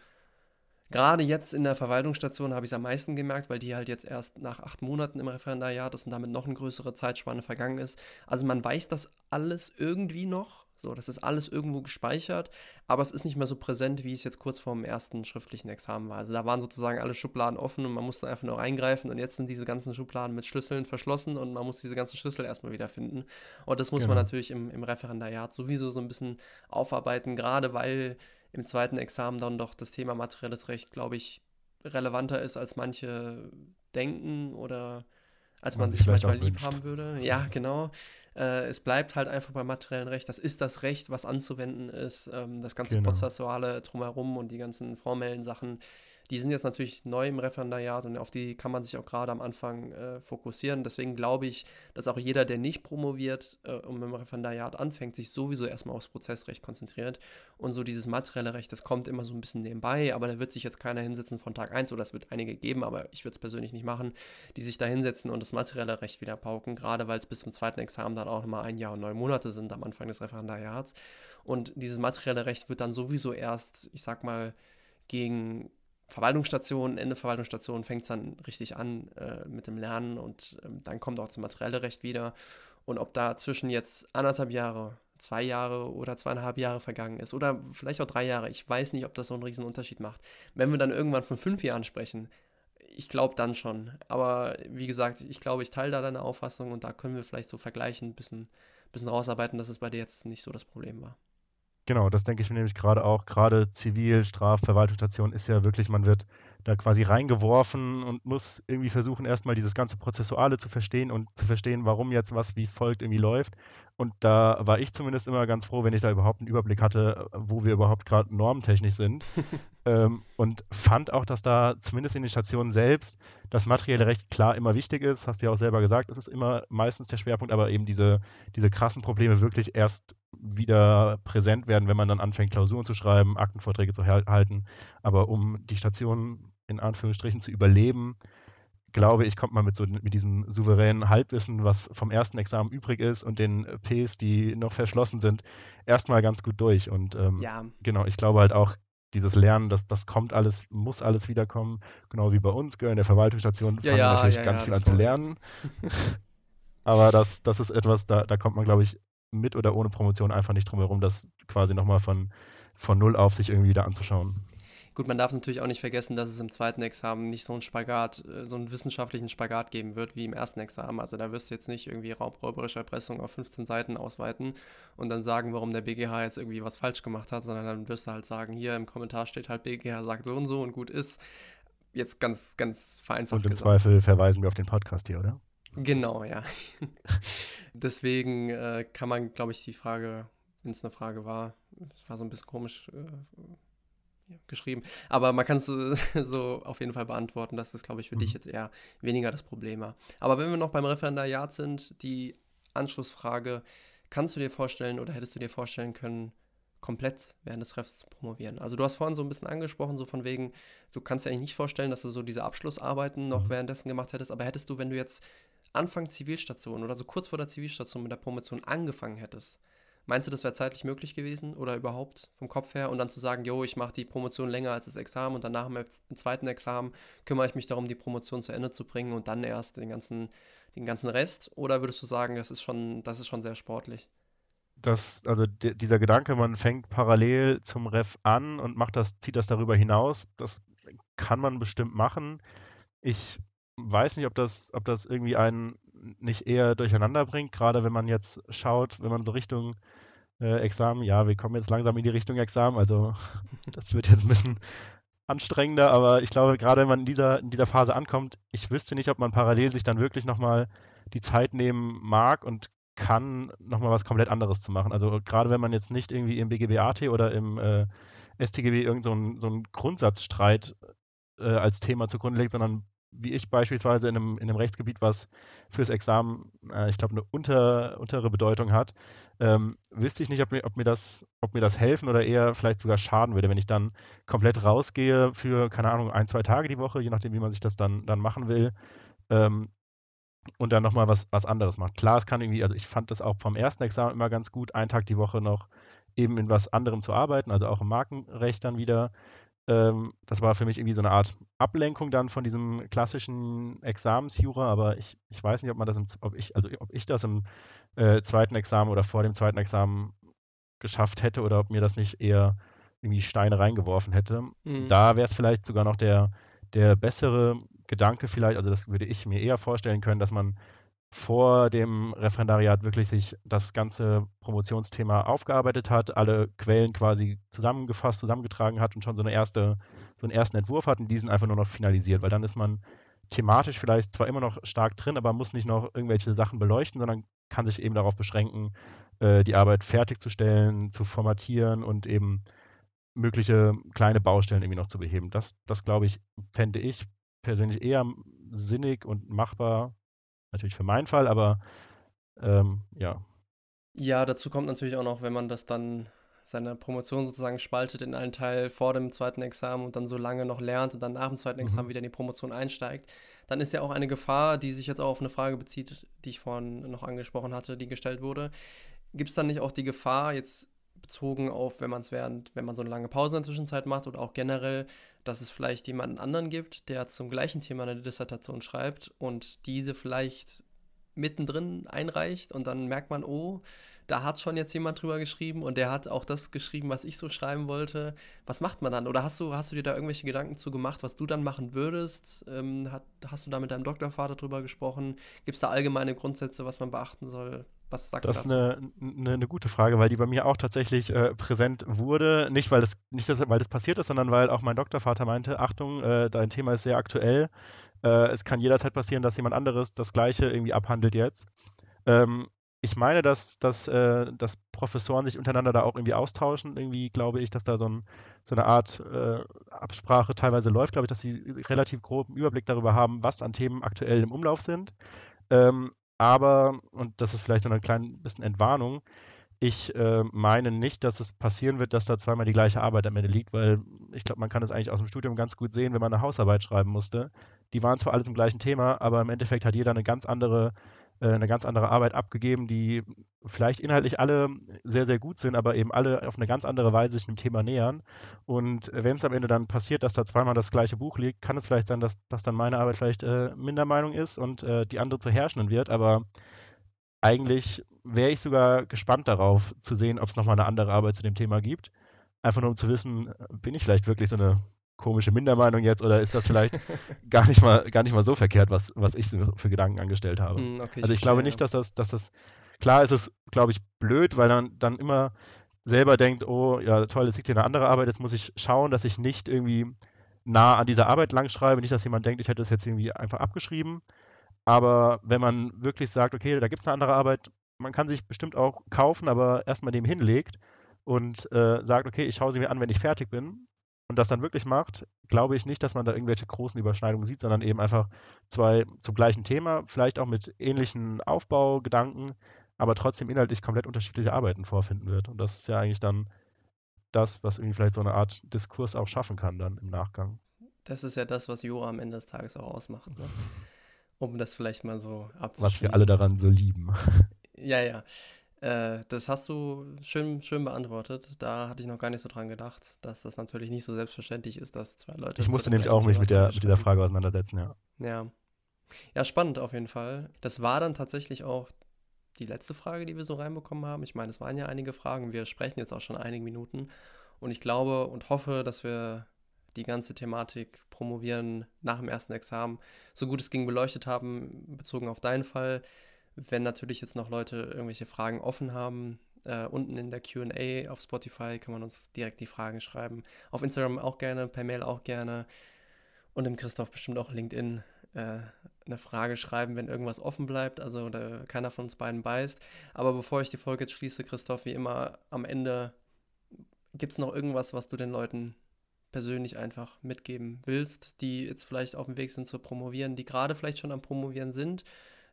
Speaker 1: gerade jetzt in der Verwaltungsstation habe ich es am meisten gemerkt, weil die halt jetzt erst nach acht Monaten im Referendariat ist und damit noch eine größere Zeitspanne vergangen ist. Also man weiß das alles irgendwie noch, so, das ist alles irgendwo gespeichert, aber es ist nicht mehr so präsent, wie es jetzt kurz vor dem ersten schriftlichen Examen war. Also da waren sozusagen alle Schubladen offen und man musste einfach nur eingreifen und jetzt sind diese ganzen Schubladen mit Schlüsseln verschlossen und man muss diese ganzen Schlüssel erstmal wiederfinden. Und das muss genau. man natürlich im, im Referendariat sowieso so ein bisschen aufarbeiten, gerade weil im zweiten Examen dann doch das Thema materielles Recht, glaube ich, relevanter ist, als manche denken oder als man, man sich manchmal lieb haben würde. Ja, genau. Äh, es bleibt halt einfach beim materiellen Recht. Das ist das Recht, was anzuwenden ist. Ähm, das ganze genau. Prozessuale drumherum und die ganzen formellen Sachen, Die sind jetzt natürlich neu im Referendariat und auf die kann man sich auch gerade am Anfang äh, fokussieren. Deswegen glaube ich, dass auch jeder, der nicht promoviert äh, und im Referendariat anfängt, sich sowieso erstmal aufs Prozessrecht konzentriert. Und so dieses materielle Recht, das kommt immer so ein bisschen nebenbei, aber da wird sich jetzt keiner hinsetzen von Tag 1 oder es wird einige geben, aber ich würde es persönlich nicht machen, die sich da hinsetzen und das materielle Recht wieder pauken, gerade weil es bis zum zweiten Examen dann auch nochmal ein Jahr und neun Monate sind am Anfang des Referendariats. Und dieses materielle Recht wird dann sowieso erst, ich sag mal, gegen Verwaltungsstation, Ende Verwaltungsstation fängt es dann richtig an äh, mit dem Lernen und ähm, dann kommt auch das materielle Recht wieder. Und ob da zwischen jetzt anderthalb Jahre, zwei Jahre oder zweieinhalb Jahre vergangen ist oder vielleicht auch drei Jahre, ich weiß nicht, ob das so einen riesen Unterschied macht. Wenn wir dann irgendwann von fünf Jahren sprechen, ich glaube dann schon. Aber wie gesagt, ich glaube, ich teile da deine Auffassung und da können wir vielleicht so vergleichen, ein bisschen, bisschen rausarbeiten, dass es bei dir jetzt nicht so das Problem war.
Speaker 2: Genau, das denke ich mir nämlich gerade auch. Gerade Zivil, Straf, Verwaltungsstation ist ja wirklich, man wird da quasi reingeworfen und muss irgendwie versuchen, erstmal dieses ganze Prozessuale zu verstehen und zu verstehen, warum jetzt was wie folgt irgendwie läuft. Und da war ich zumindest immer ganz froh, wenn ich da überhaupt einen Überblick hatte, wo wir überhaupt gerade normtechnisch sind. ähm, und fand auch, dass da zumindest in den Stationen selbst das materielle Recht klar immer wichtig ist. Hast du ja auch selber gesagt, es ist immer meistens der Schwerpunkt, aber eben diese, diese krassen Probleme wirklich erst wieder präsent werden, wenn man dann anfängt, Klausuren zu schreiben, Aktenvorträge zu halten. Aber um die Stationen in Anführungsstrichen zu überleben, glaube ich, kommt man mit, so, mit diesem souveränen Halbwissen, was vom ersten Examen übrig ist und den Ps, die noch verschlossen sind, erstmal ganz gut durch. Und ähm, ja. genau, ich glaube halt auch, dieses Lernen, das, das kommt alles, muss alles wiederkommen, genau wie bei uns, in der Verwaltungsstation
Speaker 1: ja, fangen ja,
Speaker 2: natürlich
Speaker 1: ja,
Speaker 2: ganz viel an zu lernen. Aber das, das ist etwas, da, da kommt man, glaube ich, mit oder ohne Promotion einfach nicht drum herum, das quasi nochmal von, von null auf sich irgendwie wieder anzuschauen.
Speaker 1: Gut, man darf natürlich auch nicht vergessen, dass es im zweiten Examen nicht so einen Spagat, äh, so einen wissenschaftlichen Spagat geben wird wie im ersten Examen. Also da wirst du jetzt nicht irgendwie raubräuberische Erpressung auf 15 Seiten ausweiten und dann sagen, warum der BGH jetzt irgendwie was falsch gemacht hat, sondern dann wirst du halt sagen, hier im Kommentar steht halt, BGH sagt so und so und gut ist. Jetzt ganz, ganz vereinfacht.
Speaker 2: Und im gesagt. Zweifel verweisen wir auf den Podcast hier, oder?
Speaker 1: Genau, ja. Deswegen äh, kann man, glaube ich, die Frage, wenn es eine Frage war, es war so ein bisschen komisch äh, geschrieben, aber man kann es so auf jeden Fall beantworten, dass das, glaube ich, für mhm. dich jetzt eher weniger das Problem war. Aber wenn wir noch beim Referendariat sind, die Anschlussfrage, kannst du dir vorstellen oder hättest du dir vorstellen können, komplett während des Refs zu promovieren. Also du hast vorhin so ein bisschen angesprochen, so von wegen, du kannst dir eigentlich nicht vorstellen, dass du so diese Abschlussarbeiten noch mhm. währenddessen gemacht hättest, aber hättest du, wenn du jetzt Anfang Zivilstation oder so kurz vor der Zivilstation mit der Promotion angefangen hättest, meinst du, das wäre zeitlich möglich gewesen oder überhaupt vom Kopf her? Und dann zu sagen, jo, ich mache die Promotion länger als das Examen und danach im, zweiten Examen kümmere ich mich darum, die Promotion zu Ende zu bringen und dann erst den ganzen, den ganzen Rest? Oder würdest du sagen, das ist schon, das ist schon sehr sportlich?
Speaker 2: Das, also dieser Gedanke, man fängt parallel zum Ref an und macht das, zieht das darüber hinaus, das kann man bestimmt machen. Ich weiß nicht, ob das, ob das irgendwie einen nicht eher durcheinander bringt, gerade wenn man jetzt schaut, wenn man so Richtung äh, Examen, ja, wir kommen jetzt langsam in die Richtung Examen, also das wird jetzt ein bisschen anstrengender, aber ich glaube, gerade wenn man in dieser, in dieser Phase ankommt, ich wüsste nicht, ob man parallel sich dann wirklich nochmal die Zeit nehmen mag und kann, nochmal was komplett anderes zu machen. Also gerade wenn man jetzt nicht irgendwie im BGBAT oder im äh, STGB irgendeinen so, so einen Grundsatzstreit äh, als Thema zugrunde legt, sondern wie ich beispielsweise in einem, in einem Rechtsgebiet, was fürs Examen, äh, ich glaube, eine unter, untere Bedeutung hat, ähm, wüsste ich nicht, ob mir, ob, mir das, ob mir das helfen oder eher vielleicht sogar schaden würde, wenn ich dann komplett rausgehe für, keine Ahnung, ein, zwei Tage die Woche, je nachdem, wie man sich das dann, dann machen will. Ähm, und dann nochmal was, was anderes macht. Klar, es kann irgendwie, also ich fand das auch vom ersten Examen immer ganz gut, einen Tag die Woche noch eben in was anderem zu arbeiten, also auch im Markenrecht dann wieder ähm, das war für mich irgendwie so eine Art Ablenkung dann von diesem klassischen Examensjura, aber ich, ich weiß nicht, ob man das im, ob ich, also ob ich das im äh, zweiten Examen oder vor dem zweiten Examen geschafft hätte oder ob mir das nicht eher irgendwie Steine reingeworfen hätte. Mhm. Da wäre es vielleicht sogar noch der, der bessere Gedanke vielleicht, also das würde ich mir eher vorstellen können, dass man vor dem Referendariat wirklich sich das ganze Promotionsthema aufgearbeitet hat, alle Quellen quasi zusammengefasst, zusammengetragen hat und schon so eine erste, so einen ersten Entwurf hat und diesen einfach nur noch finalisiert, weil dann ist man thematisch vielleicht zwar immer noch stark drin, aber muss nicht noch irgendwelche Sachen beleuchten, sondern kann sich eben darauf beschränken, äh, die Arbeit fertigzustellen, zu formatieren und eben mögliche kleine Baustellen irgendwie noch zu beheben. Das, das glaube ich, fände ich persönlich eher sinnig und machbar. Natürlich für meinen Fall, aber ähm, ja.
Speaker 1: Ja, dazu kommt natürlich auch noch, wenn man das dann seine Promotion sozusagen spaltet in einen Teil vor dem zweiten Examen und dann so lange noch lernt und dann nach dem zweiten Examen mhm. wieder in die Promotion einsteigt, dann ist ja auch eine Gefahr, die sich jetzt auch auf eine Frage bezieht, die ich vorhin noch angesprochen hatte, die gestellt wurde. Gibt es dann nicht auch die Gefahr, jetzt bezogen auf, wenn man es während, wenn man so eine lange Pause in der Zwischenzeit macht oder auch generell, dass es vielleicht jemanden anderen gibt, der zum gleichen Thema eine Dissertation schreibt und diese vielleicht mittendrin einreicht und dann merkt man, oh, da hat schon jetzt jemand drüber geschrieben und der hat auch das geschrieben, was ich so schreiben wollte. Was macht man dann? Oder hast du, hast du dir da irgendwelche Gedanken zu gemacht, was du dann machen würdest? Ähm, hat, hast du da mit deinem Doktorvater drüber gesprochen? Gibt es da allgemeine Grundsätze, was man beachten soll? Was sagst
Speaker 2: das du dazu? Das ist eine, eine, eine, gute Frage, weil die bei mir auch tatsächlich äh, präsent wurde. Nicht, weil das, nicht, weil das passiert ist, sondern weil auch mein Doktorvater meinte, Achtung, äh, dein Thema ist sehr aktuell. Äh, es kann jederzeit passieren, dass jemand anderes das Gleiche irgendwie abhandelt jetzt. Ähm, ich meine, dass, dass, äh, dass Professoren sich untereinander da auch irgendwie austauschen. Irgendwie glaube ich, dass da so, ein, so eine Art äh, Absprache teilweise läuft. Glaube ich, dass sie relativ groben Überblick darüber haben, was an Themen aktuell im Umlauf sind. Ähm, aber, und das ist vielleicht so eine kleine bisschen Entwarnung, ich äh, meine nicht, dass es passieren wird, dass da zweimal die gleiche Arbeit am Ende liegt, weil ich glaube, man kann es eigentlich aus dem Studium ganz gut sehen, wenn man eine Hausarbeit schreiben musste. Die waren zwar alle zum gleichen Thema, aber im Endeffekt hat jeder eine ganz andere eine ganz andere Arbeit abgegeben, die vielleicht inhaltlich alle sehr, sehr gut sind, aber eben alle auf eine ganz andere Weise sich dem Thema nähern. Und wenn es am Ende dann passiert, dass da zweimal das gleiche Buch liegt, kann es vielleicht sein, dass, dass dann meine Arbeit vielleicht äh, Mindermeinung ist und äh, die andere zu herrschenden wird. Aber eigentlich wäre ich sogar gespannt darauf zu sehen, ob es nochmal eine andere Arbeit zu dem Thema gibt. Einfach nur um zu wissen, bin ich vielleicht wirklich so eine komische Mindermeinung jetzt oder ist das vielleicht gar nicht mal gar nicht mal so verkehrt, was, was ich für Gedanken angestellt habe. Mm, okay, also ich, ich glaube nicht, dass das, dass das klar ist es, glaube ich, blöd, weil dann, dann immer selber denkt, oh ja, toll, es liegt hier eine andere Arbeit, jetzt muss ich schauen, dass ich nicht irgendwie nah an dieser Arbeit langschreibe, nicht, dass jemand denkt, ich hätte es jetzt irgendwie einfach abgeschrieben. Aber wenn man wirklich sagt, okay, da gibt es eine andere Arbeit, man kann sich bestimmt auch kaufen, aber erstmal dem hinlegt und äh, sagt, okay, ich schaue sie mir an, wenn ich fertig bin, und das dann wirklich macht, glaube ich nicht, dass man da irgendwelche großen Überschneidungen sieht, sondern eben einfach zwei zum gleichen Thema, vielleicht auch mit ähnlichen Aufbaugedanken, aber trotzdem inhaltlich komplett unterschiedliche Arbeiten vorfinden wird. Und das ist ja eigentlich dann das, was irgendwie vielleicht so eine Art Diskurs auch schaffen kann dann im Nachgang.
Speaker 1: Das ist ja das, was Jura am Ende des Tages auch ausmacht. Ne? Um das vielleicht mal so
Speaker 2: abzuschließen. Was wir alle daran so lieben.
Speaker 1: Ja, ja. Äh, das hast du schön, schön beantwortet. Da hatte ich noch gar nicht so dran gedacht, dass das natürlich nicht so selbstverständlich ist, dass zwei Leute.
Speaker 2: Ich musste nämlich auch mich mit, der, mit dieser Frage auseinandersetzen, ja.
Speaker 1: Ja. Ja, spannend auf jeden Fall. Das war dann tatsächlich auch die letzte Frage, die wir so reinbekommen haben. Ich meine, es waren ja einige Fragen. Wir sprechen jetzt auch schon einige Minuten. Und ich glaube und hoffe, dass wir die ganze Thematik promovieren nach dem ersten Examen so gut es ging beleuchtet haben, bezogen auf deinen Fall. Wenn natürlich jetzt noch Leute irgendwelche Fragen offen haben, äh, unten in der QA auf Spotify kann man uns direkt die Fragen schreiben. Auf Instagram auch gerne, per Mail auch gerne. Und im Christoph bestimmt auch LinkedIn äh, eine Frage schreiben, wenn irgendwas offen bleibt, also da keiner von uns beiden beißt. Aber bevor ich die Folge jetzt schließe, Christoph, wie immer am Ende, gibt es noch irgendwas, was du den Leuten persönlich einfach mitgeben willst, die jetzt vielleicht auf dem Weg sind zu promovieren, die gerade vielleicht schon am Promovieren sind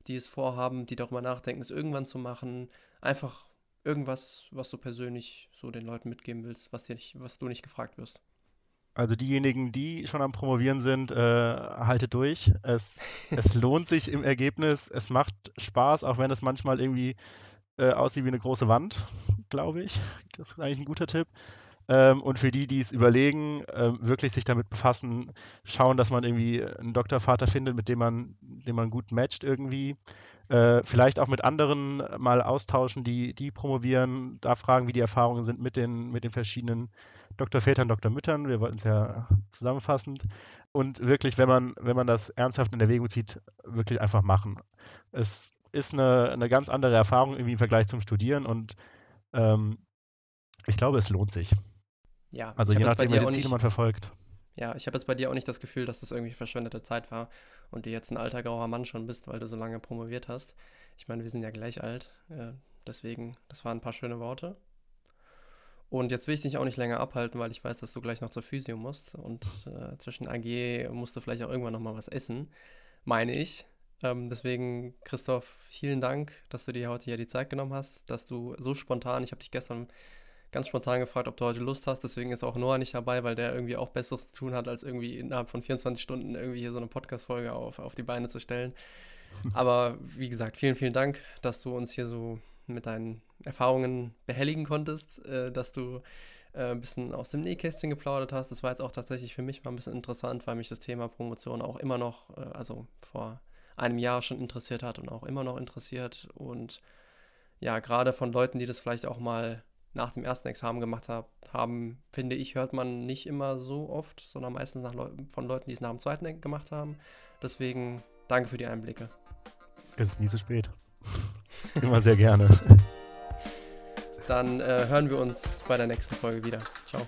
Speaker 1: die es vorhaben, die darüber nachdenken, es irgendwann zu machen. Einfach irgendwas, was du persönlich so den Leuten mitgeben willst, was, dir nicht, was du nicht gefragt wirst.
Speaker 2: Also diejenigen, die schon am Promovieren sind, äh, haltet durch. Es, es lohnt sich im Ergebnis. Es macht Spaß, auch wenn es manchmal irgendwie äh, aussieht wie eine große Wand, glaube ich. Das ist eigentlich ein guter Tipp. Ähm, und für die, die es überlegen, äh, wirklich sich damit befassen, schauen, dass man irgendwie einen Doktorvater findet, mit dem man, dem man gut matcht irgendwie. Äh, vielleicht auch mit anderen mal austauschen, die, die promovieren, da fragen, wie die Erfahrungen sind mit den, mit den verschiedenen Doktorvätern, Doktormüttern. Wir wollten es ja zusammenfassend. Und wirklich, wenn man, wenn man das ernsthaft in Erwägung zieht, wirklich einfach machen. Es ist eine, eine ganz andere Erfahrung irgendwie im Vergleich zum Studieren und ähm, ich glaube, es lohnt sich.
Speaker 1: Ja,
Speaker 2: also je nachdem, welche Ziele man verfolgt.
Speaker 1: Ja, ich habe jetzt bei dir auch nicht das Gefühl, dass das irgendwie verschwendete Zeit war und du jetzt ein alter grauer Mann schon bist, weil du so lange promoviert hast. Ich meine, wir sind ja gleich alt, äh, deswegen, das waren ein paar schöne Worte. Und jetzt will ich dich auch nicht länger abhalten, weil ich weiß, dass du gleich noch zur Physio musst. Und äh, zwischen AG musst du vielleicht auch irgendwann noch mal was essen, meine ich. Ähm, deswegen, Christoph, vielen Dank, dass du dir heute hier die Zeit genommen hast, dass du so spontan, ich habe dich gestern ganz spontan gefragt, ob du heute Lust hast. Deswegen ist auch Noah nicht dabei, weil der irgendwie auch Besseres zu tun hat, als irgendwie innerhalb von 24 Stunden irgendwie hier so eine Podcast-Folge auf, auf die Beine zu stellen. Aber wie gesagt, vielen, vielen Dank, dass du uns hier so mit deinen Erfahrungen behelligen konntest, äh, dass du äh, ein bisschen aus dem Nähkästchen geplaudert hast. Das war jetzt auch tatsächlich für mich mal ein bisschen interessant, weil mich das Thema Promotion auch immer noch, äh, also vor einem Jahr schon interessiert hat und auch immer noch interessiert. Und ja, gerade von Leuten, die das vielleicht auch mal nach dem ersten Examen gemacht hab, haben, finde ich, hört man nicht immer so oft, sondern meistens Leu von Leuten, die es nach dem zweiten gemacht haben. Deswegen danke für die Einblicke.
Speaker 2: Es ist nie zu spät. Immer sehr gerne.
Speaker 1: Dann äh, hören wir uns bei der nächsten Folge wieder. Ciao.